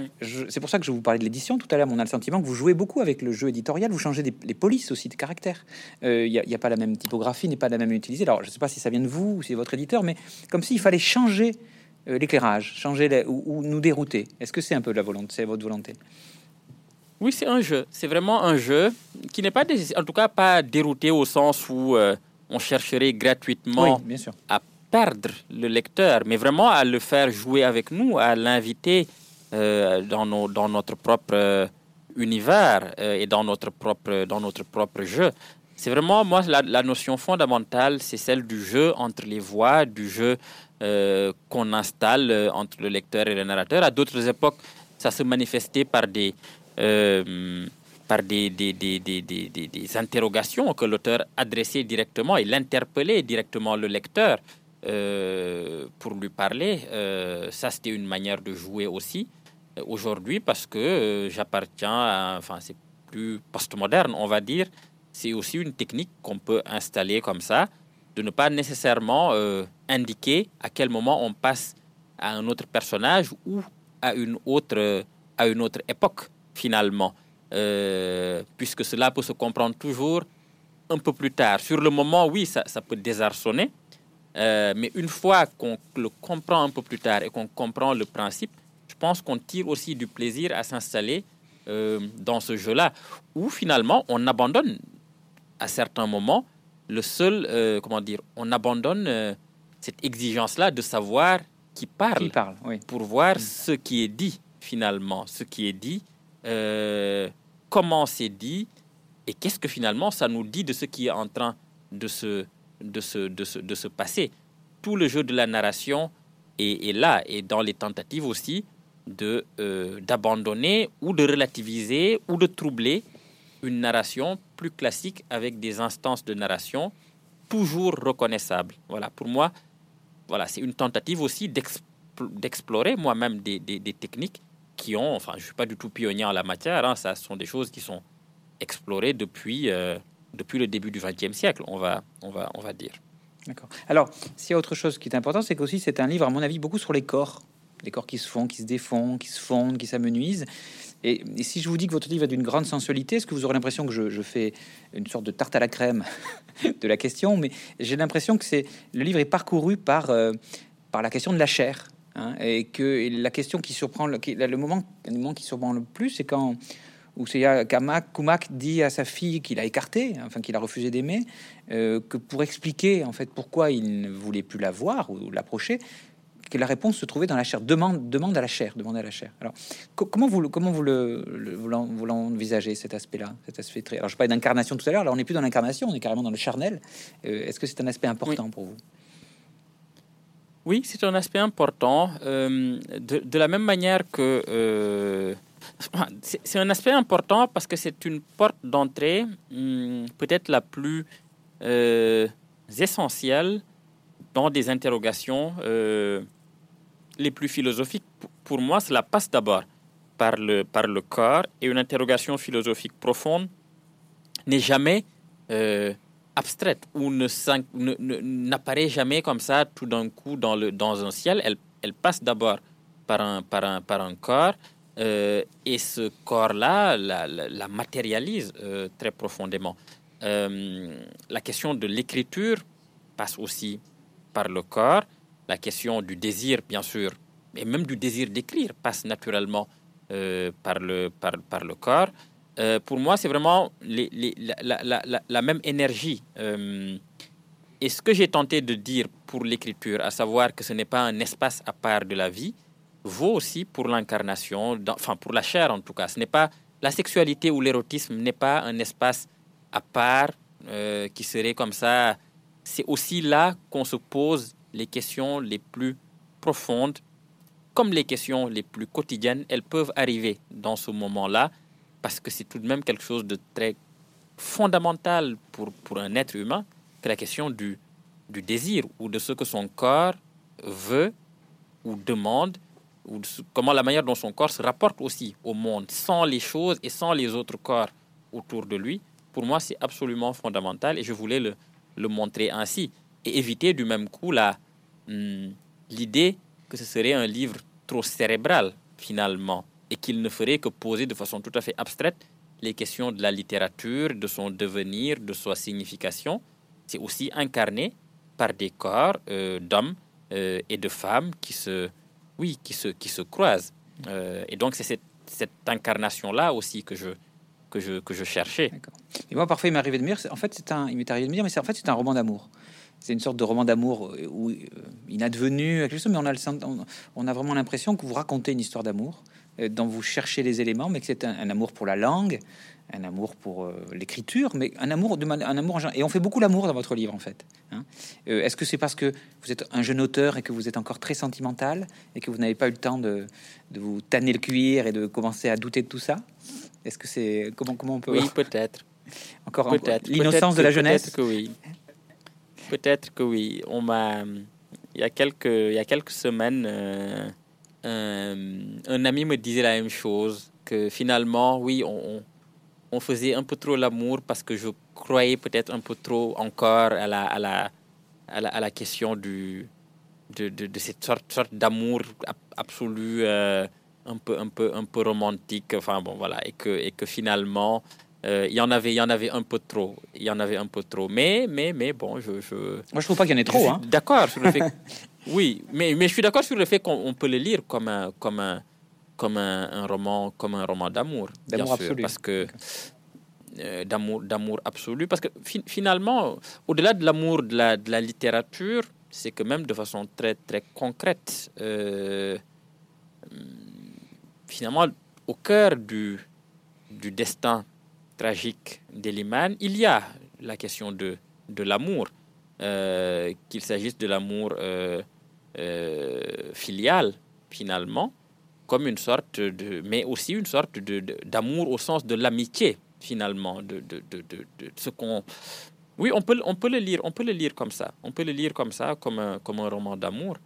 C'est pour ça que je vous parlais de l'édition tout à l'heure. On a le sentiment que vous jouez beaucoup avec le jeu éditorial. Vous changez des, les polices aussi de caractère. Euh, il n'y a, pas la même typographie, n'est pas la même utilisée. Alors je ne sais pas si ça vient de vous ou si c'est votre éditeur, mais comme s'il fallait changer euh, l'éclairage, changer ou, nous dérouter. Est-ce que c'est un peu la volonté, c'est votre volonté? Oui, c'est un jeu. C'est vraiment un jeu qui n'est pas, en tout cas, pas dérouté au sens où euh, on chercherait gratuitement bien sûr. à perdre le lecteur, mais vraiment à le faire jouer avec nous, à l'inviter euh, dans, nos, dans notre propre univers et dans notre propre, dans notre propre jeu. C'est vraiment, moi, la, la, notion fondamentale, c'est celle du jeu entre les voix, du jeu euh, qu'on installe euh, entre le lecteur et le narrateur. À d'autres époques, ça se manifestait par des, euh, par des, des, des, des, interrogations que l'auteur adressait directement. Il interpellait directement le lecteur pour lui parler. ça, c'était une manière de jouer aussi. Aujourd'hui, parce que j'appartiens à... Enfin, c'est plus postmoderne, on va dire. C'est aussi une technique qu'on peut installer comme ça de ne pas nécessairement euh, indiquer à quel moment on passe à un autre personnage ou à une autre, à une autre époque, finalement. puisque cela peut se comprendre toujours un peu plus tard. Sur le moment, oui, ça, ça peut désarçonner, mais une fois qu'on le comprend un peu plus tard et qu'on comprend le principe, je pense qu'on tire aussi du plaisir à s'installer dans ce jeu-là, où finalement on abandonne à certains moments le seul, euh, comment dire, on abandonne euh, cette exigence-là de savoir qui parle, parle pour voir mm. ce qui est dit finalement, ce qui est dit, euh, comment c'est dit, et qu'est-ce que finalement ça nous dit de ce qui est en train de se, de se, de se, de se passer. Tout le jeu de la narration est, est là, et dans les tentatives aussi de d'abandonner ou de relativiser ou de troubler une narration plus classique avec des instances de narration toujours reconnaissables. Voilà, pour moi, voilà, c'est une tentative aussi d'explorer moi-même des, techniques qui ont, enfin, je suis pas du tout pionnier en la matière, hein, ça sont des choses qui sont explorées depuis, euh, depuis le début du XXe siècle, on va, on va, on va dire. D'accord. Alors, s'il y a autre chose qui est important, c'est qu'aussi c'est un livre, à mon avis, beaucoup sur les corps, les corps qui se font, qui se défont, qui se fondent, qui s'amenuisent. Et, si je vous dis que votre livre est d'une grande sensualité, est-ce que vous aurez l'impression que je, fais une sorte de tarte à la crème de la question Mais j'ai l'impression que c'est le livre est parcouru par, euh, par la question de la chair. Hein, et que la question qui surprend, le, moment, le moment qui surprend le plus, c'est quand Kamak, Kumak dit à sa fille qu'il a écarté, enfin qu'il a refusé d'aimer, euh, que pour expliquer en fait pourquoi il ne voulait plus la voir ou l'approcher, que la réponse se trouvait dans la chair. Demande, demande à la chair, demande à la chair. Alors, comment vous, comment vous le, vous l'envisagez cet aspect-là, cet aspect très. Alors, je parlais d'incarnation tout à l'heure. Là, on n'est plus dans l'incarnation, on est carrément dans le charnel. Euh, est-ce que c'est un aspect important pour vous? Oui, c'est un aspect important. Euh, de, la même manière que euh, c'est un aspect important parce que c'est une porte d'entrée, hmm, peut-être la plus essentielle dans des interrogations les plus philosophiques, pour moi, cela passe d'abord par le, par le corps et une interrogation philosophique profonde n'est jamais euh, abstraite ou ne, n'apparaît jamais comme ça tout d'un coup dans, le, dans un ciel. Elle, elle passe d'abord par un, par, un, par un corps euh, et ce corps-là la, la, matérialise euh, très profondément. la question de l'écriture passe aussi par le corps la question du désir, bien sûr, et même du désir d'écrire passe naturellement euh, par, le, par, le corps. Euh, pour moi, c'est vraiment la, même énergie. Euh, et ce que j'ai tenté de dire pour l'écriture, à savoir que ce n'est pas un espace à part de la vie, vaut aussi pour l'incarnation, enfin pour la chair en tout cas. Ce n'est pas la sexualité ou l'érotisme n'est pas un espace à part qui serait comme ça. C'est aussi là qu'on se pose les questions les plus profondes, comme les questions les plus quotidiennes, elles peuvent arriver dans ce moment-là, parce que c'est tout de même quelque chose de très fondamental pour, pour un être humain, c'est la question du, du désir ou de ce que son corps veut ou demande, ou comment la manière dont son corps se rapporte aussi au monde, sans les choses et sans les autres corps autour de lui. Pour moi, c'est absolument fondamental et je voulais le, le montrer ainsi et éviter du même coup hmm, l'idée que ce serait un livre trop cérébral finalement et qu'il ne ferait que poser de façon tout à fait abstraite les questions de la littérature, de son devenir, de sa signification. C'est aussi incarné par des corps euh, d'hommes euh, et de femmes qui se, oui, qui se, qui se croisent. Euh, et donc c'est cette, cette incarnation-là aussi que je, que je, que je cherchais. Et moi, parfois, il m'est arrivé de me dire, en fait, c'est un, il m'est arrivé de me dire, mais c'est en fait, c'est un roman d'amour c'est une sorte de roman d'amour euh, où, euh, inadvenu, quelque chose, mais on a, le, on a vraiment l'impression que vous racontez une histoire d'amour, euh, dont vous cherchez les éléments, mais que c'est un, amour pour la langue, un amour pour l'écriture, mais un amour, de, un amour Et on fait beaucoup l'amour dans votre livre, en fait. Hein. Est-ce que c'est parce que vous êtes un jeune auteur et que vous êtes encore très sentimental et que vous n'avez pas eu le temps de, de, vous tanner le cuir et de commencer à douter de tout ça? Est-ce que c'est comment comment on peut Oui, peut-être. Encore peut-être l'innocence de la jeunesse? Que oui. Peut-être que oui. On m'a, il y a quelques, il y a quelques semaines, euh, un, ami me disait la même chose, que finalement, oui, on, faisait un peu trop l'amour parce que je croyais peut-être un peu trop encore à la, à la, à la, question du, de, de, de, cette sorte, sorte d'amour absolu, euh, un peu, un peu, un peu romantique. Enfin bon, voilà, et que, et que finalement, euh, il y en avait, il y en avait un peu trop. Il y en avait un peu trop. Mais, mais, mais bon, je, je moi je trouve pas qu'il y en ait trop. Hein. D'accord sur le fait. oui, mais, mais je suis d'accord sur le fait qu'on peut le lire comme un, comme un, comme un, roman, comme un roman d'amour, d'amour absolu, parce que euh, d'amour, d'amour absolu, parce que finalement, au-delà de l'amour de la, de la littérature, c'est que même de façon très très concrète. Euh, finalement, au cœur du, du destin tragique d'Eliman, il y a la question de, de l'amour, euh, qu'il s'agisse de l'amour euh, euh, filial, finalement, comme une sorte de, mais aussi une sorte de, d'amour au sens de l'amitié, finalement, de, de, de, ce qu'on oui, on peut, on peut le lire, on peut le lire comme ça. On peut le lire comme ça, comme un, comme un roman d'amour.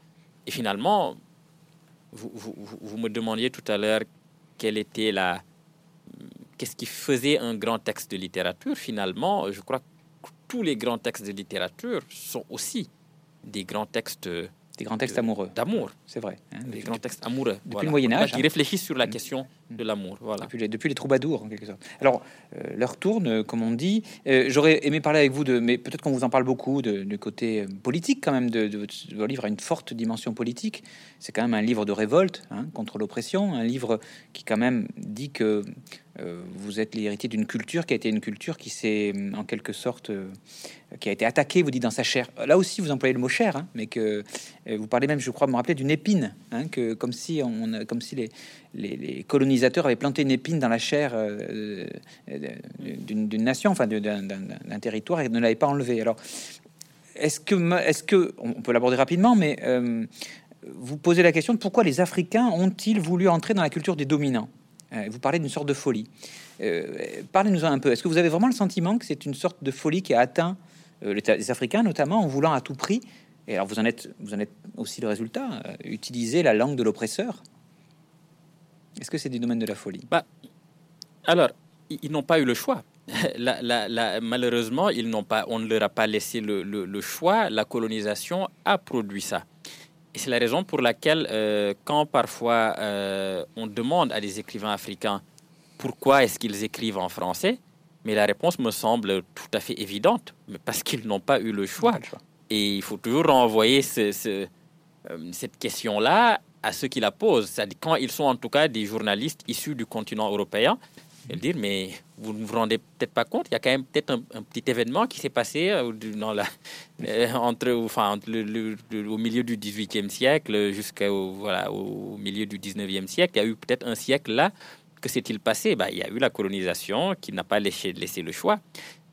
Et finalement, vous, vous, vous, me demandiez tout à l'heure quelle était la, qu'est-ce qui faisait un grand texte de littérature Finalement, je crois que tous les grands textes de littérature sont aussi des grands textes des grands textes amoureux. D'amour. C'est vrai. Hein, des grands textes amoureux. Depuis le Moyen-Âge. Qui réfléchissent sur la mm. question de l'amour. Voilà. Depuis les, depuis les, troubadours, en quelque sorte. Alors, euh, leur tourne, comme on dit. Euh, j'aurais aimé parler avec vous de. Mais peut-être qu'on vous en parle beaucoup, de, du côté euh, politique, quand même, de, de, votre livre a une forte dimension politique. C'est quand même un livre de révolte hein, contre l'oppression. Un livre qui, quand même, dit que euh, vous êtes l'héritier d'une culture qui a été une culture qui s'est en quelque sorte qui a été attaquée, vous dites dans sa chair. Là aussi, vous employez le mot chair, hein, mais que euh, vous parlez même, je crois, me rappeler d'une épine, hein, que comme si on, comme si les, colonisateurs avaient planté une épine dans la chair d'une nation, enfin d'un territoire et ne l'avaient pas enlevé. Alors, est-ce que, est-ce que, on peut l'aborder rapidement, mais vous posez la question de pourquoi les Africains ont-ils voulu entrer dans la culture des dominants? Euh, vous parlez d'une sorte de folie. Euh, parlez-nous un peu. Est-ce que vous avez vraiment le sentiment que c'est une sorte de folie qui a atteint euh, les Africains, notamment en voulant à tout prix, et alors vous en êtes, vous en êtes aussi le résultat, utiliser la langue de l'oppresseur Est-ce que c'est du domaine de la folie? Bah, Alors, ils, n'ont pas eu le choix. malheureusement, ils n'ont pas, on ne leur a pas laissé le choix. La colonisation a produit ça c'est la raison pour laquelle, euh, quand parfois euh, on demande à des écrivains africains pourquoi est-ce qu'ils écrivent en français, mais la réponse me semble tout à fait évidente, mais parce qu'ils n'ont pas eu le choix. Et il faut toujours renvoyer ce, euh, cette question-là à ceux qui la posent. Quand ils sont en tout cas des journalistes issus du continent européen, dire, mais vous ne vous rendez peut-être pas compte, il y a quand même peut-être un, petit événement qui s'est passé euh, dans la, euh, entre, enfin, le, au milieu du 18e siècle jusqu'au voilà, au milieu du 19e siècle. Il y a eu peut-être un siècle là. Que s'est-il passé? Bah, Il y a eu la colonisation qui n'a pas laissé, laissé le choix.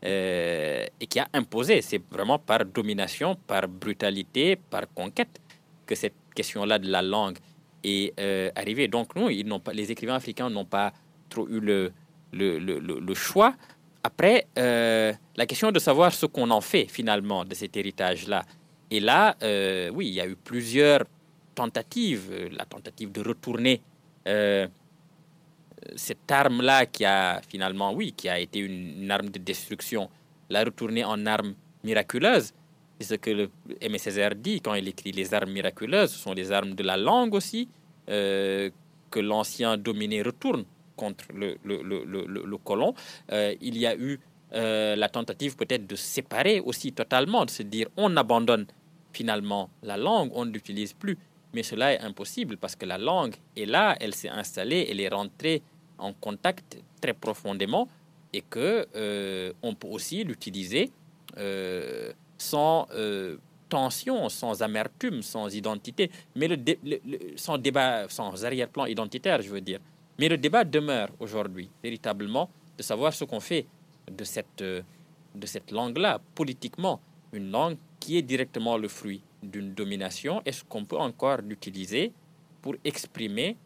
Euh, et qui a imposé. C'est vraiment par domination, par brutalité, par conquête que cette question-là de la langue est arrivée. Donc, nous, ils pas, les écrivains africains n'ont pas trop eu le, le, le, le choix. Après, euh, la question de savoir ce qu'on en fait finalement de cet héritage-là. Et là, euh, oui, il y a eu plusieurs tentatives. Euh, la tentative de retourner cette arme-là qui a finalement, oui, qui a été une, arme de destruction, la retourner en arme miraculeuse. C'est ce que le Césaire dit quand il écrit les armes miraculeuses. Ce sont les armes de la langue aussi que l'ancien dominé retourne contre le, le, le, le colon. Euh, il y a eu euh, la tentative peut-être de séparer aussi totalement, de se dire on abandonne finalement la langue, on ne l'utilise plus. Mais cela est impossible parce que la langue est là, elle s'est installée, elle est rentrée en contact très profondément et que euh, on peut aussi l'utiliser sans tension, sans amertume, sans identité, mais le, sans débat, sans arrière-plan identitaire, je veux dire. Mais le débat demeure aujourd'hui, véritablement, de savoir ce qu'on fait de cette, euh, de cette langue-là, politiquement, une langue qui est directement le fruit d'une domination. Est-ce qu'on peut encore l'utiliser pour exprimer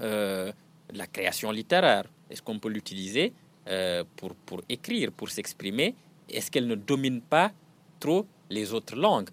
euh, la création littéraire. Est-ce qu'on peut l'utiliser euh, pour, pour écrire, pour s'exprimer? Est-ce qu'elle ne domine pas trop les autres langues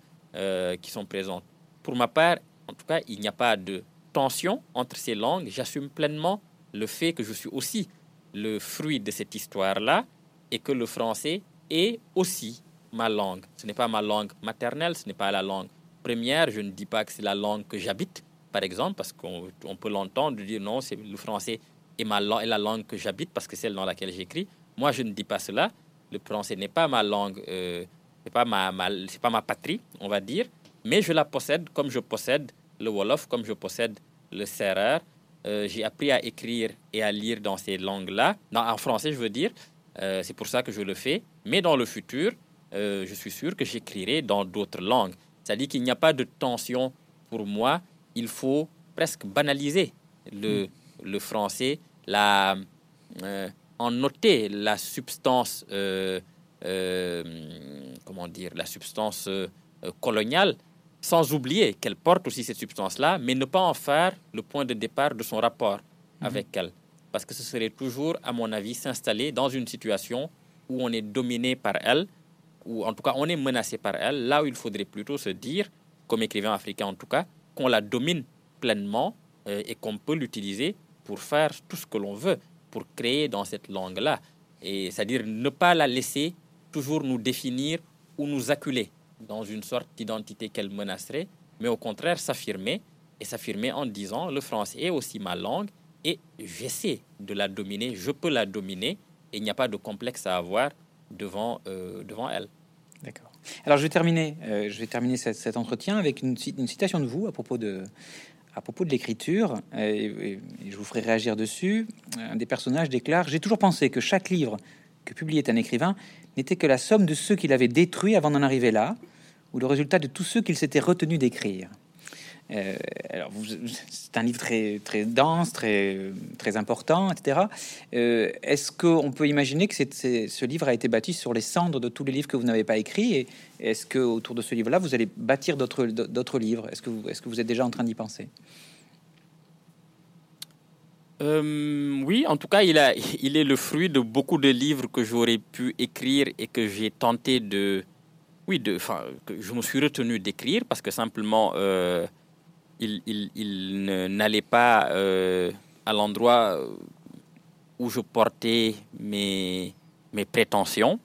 qui sont présentes? Pour ma part, en tout cas, il n'y a pas de tension entre ces langues, j'assume pleinement le fait que je suis aussi le fruit de cette histoire-là et que le français est aussi ma langue. Ce n'est pas ma langue maternelle, ce n'est pas la langue première, je ne dis pas que c'est la langue que j'habite, par exemple, parce qu'on peut l'entendre dire non, c'est le français est, ma, est la langue que j'habite parce que c'est celle dans laquelle j'écris. Moi, je ne dis pas cela. Le français n'est pas ma langue, euh, c'est pas ma, c'est pas ma patrie, on va dire, mais je la possède comme je possède le wolof, comme je possède le serreur. J'ai appris à écrire et à lire dans ces langues-là, en français, je veux dire. Euh, c'est pour ça que je le fais. Mais dans le futur, euh, je suis sûr que j'écrirai dans d'autres langues. C'est-à-dire qu'il n'y a pas de tension pour moi. Il faut presque banaliser le, le français, la, en noter la substance, comment dire, la substance coloniale sans oublier qu'elle porte aussi cette substance-là, mais ne pas en faire le point de départ de son rapport mhm. avec elle. Parce que ce serait toujours, à mon avis, s'installer dans une situation où on est dominé par elle, ou en tout cas on est menacé par elle, là où il faudrait plutôt se dire, comme écrivain africain en tout cas, qu'on la domine pleinement euh, et qu'on peut l'utiliser pour faire tout ce que l'on veut, pour créer dans cette langue-là. Et c'est-à-dire ne pas la laisser toujours nous définir ou nous acculer dans une sorte d'identité qu'elle menacerait, mais au contraire s'affirmer, et s'affirmer en disant le français est aussi ma langue, et j'essaie de la dominer, je peux la dominer, et il n'y a pas de complexe à avoir devant, euh, devant elle. Alors je vais terminer, euh, je vais terminer cet, entretien avec une, citation de vous à propos de, à propos de l'écriture, et, je vous ferai réagir dessus. Un des personnages déclare J'ai toujours pensé que chaque livre que publiait un écrivain n'était que la somme de ceux qu'il avait détruits avant d'en arriver là, ou le résultat de tous ceux qu'il s'était retenu d'écrire. Euh, alors, c'est un livre très, très dense, très, très important, etc. Euh, est-ce qu'on peut imaginer que ce livre a été bâti sur les cendres de tous les livres que vous n'avez pas écrits Et est-ce que autour de ce livre-là, vous allez bâtir d'autres, livres? Est-ce que, vous, êtes déjà en train d'y penser? Euh, oui, en tout cas, il, est le fruit de beaucoup de livres que j'aurais pu écrire et que j'ai tenté de, oui, de, que je me suis retenu d'écrire parce que simplement, il, il, n'allait pas euh, à l'endroit où je portais mes, mes prétentions,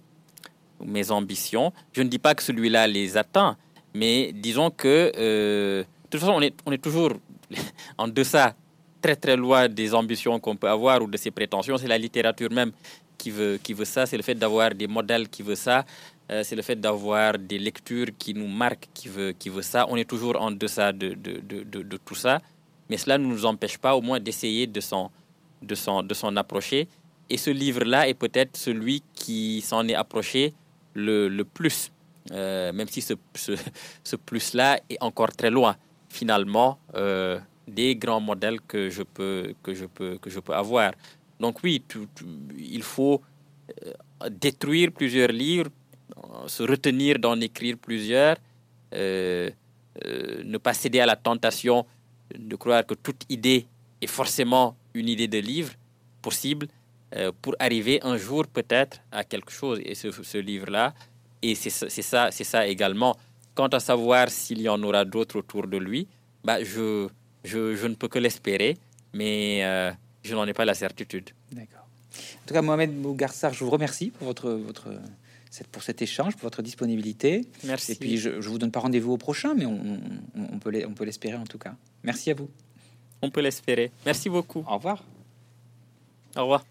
mes ambitions. Je ne dis pas que celui-là les atteint, mais disons que, euh, de toute façon, on est, on est toujours en deçà, très très loin des ambitions qu'on peut avoir ou de ses prétentions. C'est la littérature même qui veut, qui veut ça, c'est le fait d'avoir des modèles qui veut ça. Euh, c'est le fait d'avoir des lectures qui nous marquent, qui veut, qui veut ça. On est toujours en deçà de, de, de, de tout ça, mais cela ne nous empêche pas au moins d'essayer de s'en, de, son, de s'en approcher. Et ce livre-là est peut-être celui qui s'en est approché le, le plus, euh, même si ce, ce, ce, plus-là est encore très loin, finalement, euh, des grands modèles que je peux, que je peux, que je peux avoir. Donc oui, il faut détruire plusieurs livres se retenir d'en écrire plusieurs, euh, euh, ne pas céder à la tentation de croire que toute idée est forcément une idée de livre possible euh, pour arriver un jour peut-être à quelque chose. Et ce, livre-là, et c'est ça, c'est ça également. Quant à savoir s'il y en aura d'autres autour de lui, bah, je, je, je ne peux que l'espérer, mais je n'en ai pas la certitude. D'accord. En tout cas, Mohamed Mougarsar, je vous remercie pour votre, votre pour cet échange, pour votre disponibilité. Merci. Et puis, je ne vous donne pas rendez-vous au prochain, mais on, on peut l'espérer en tout cas. Merci à vous. On peut l'espérer. Merci beaucoup. Au revoir. Au revoir.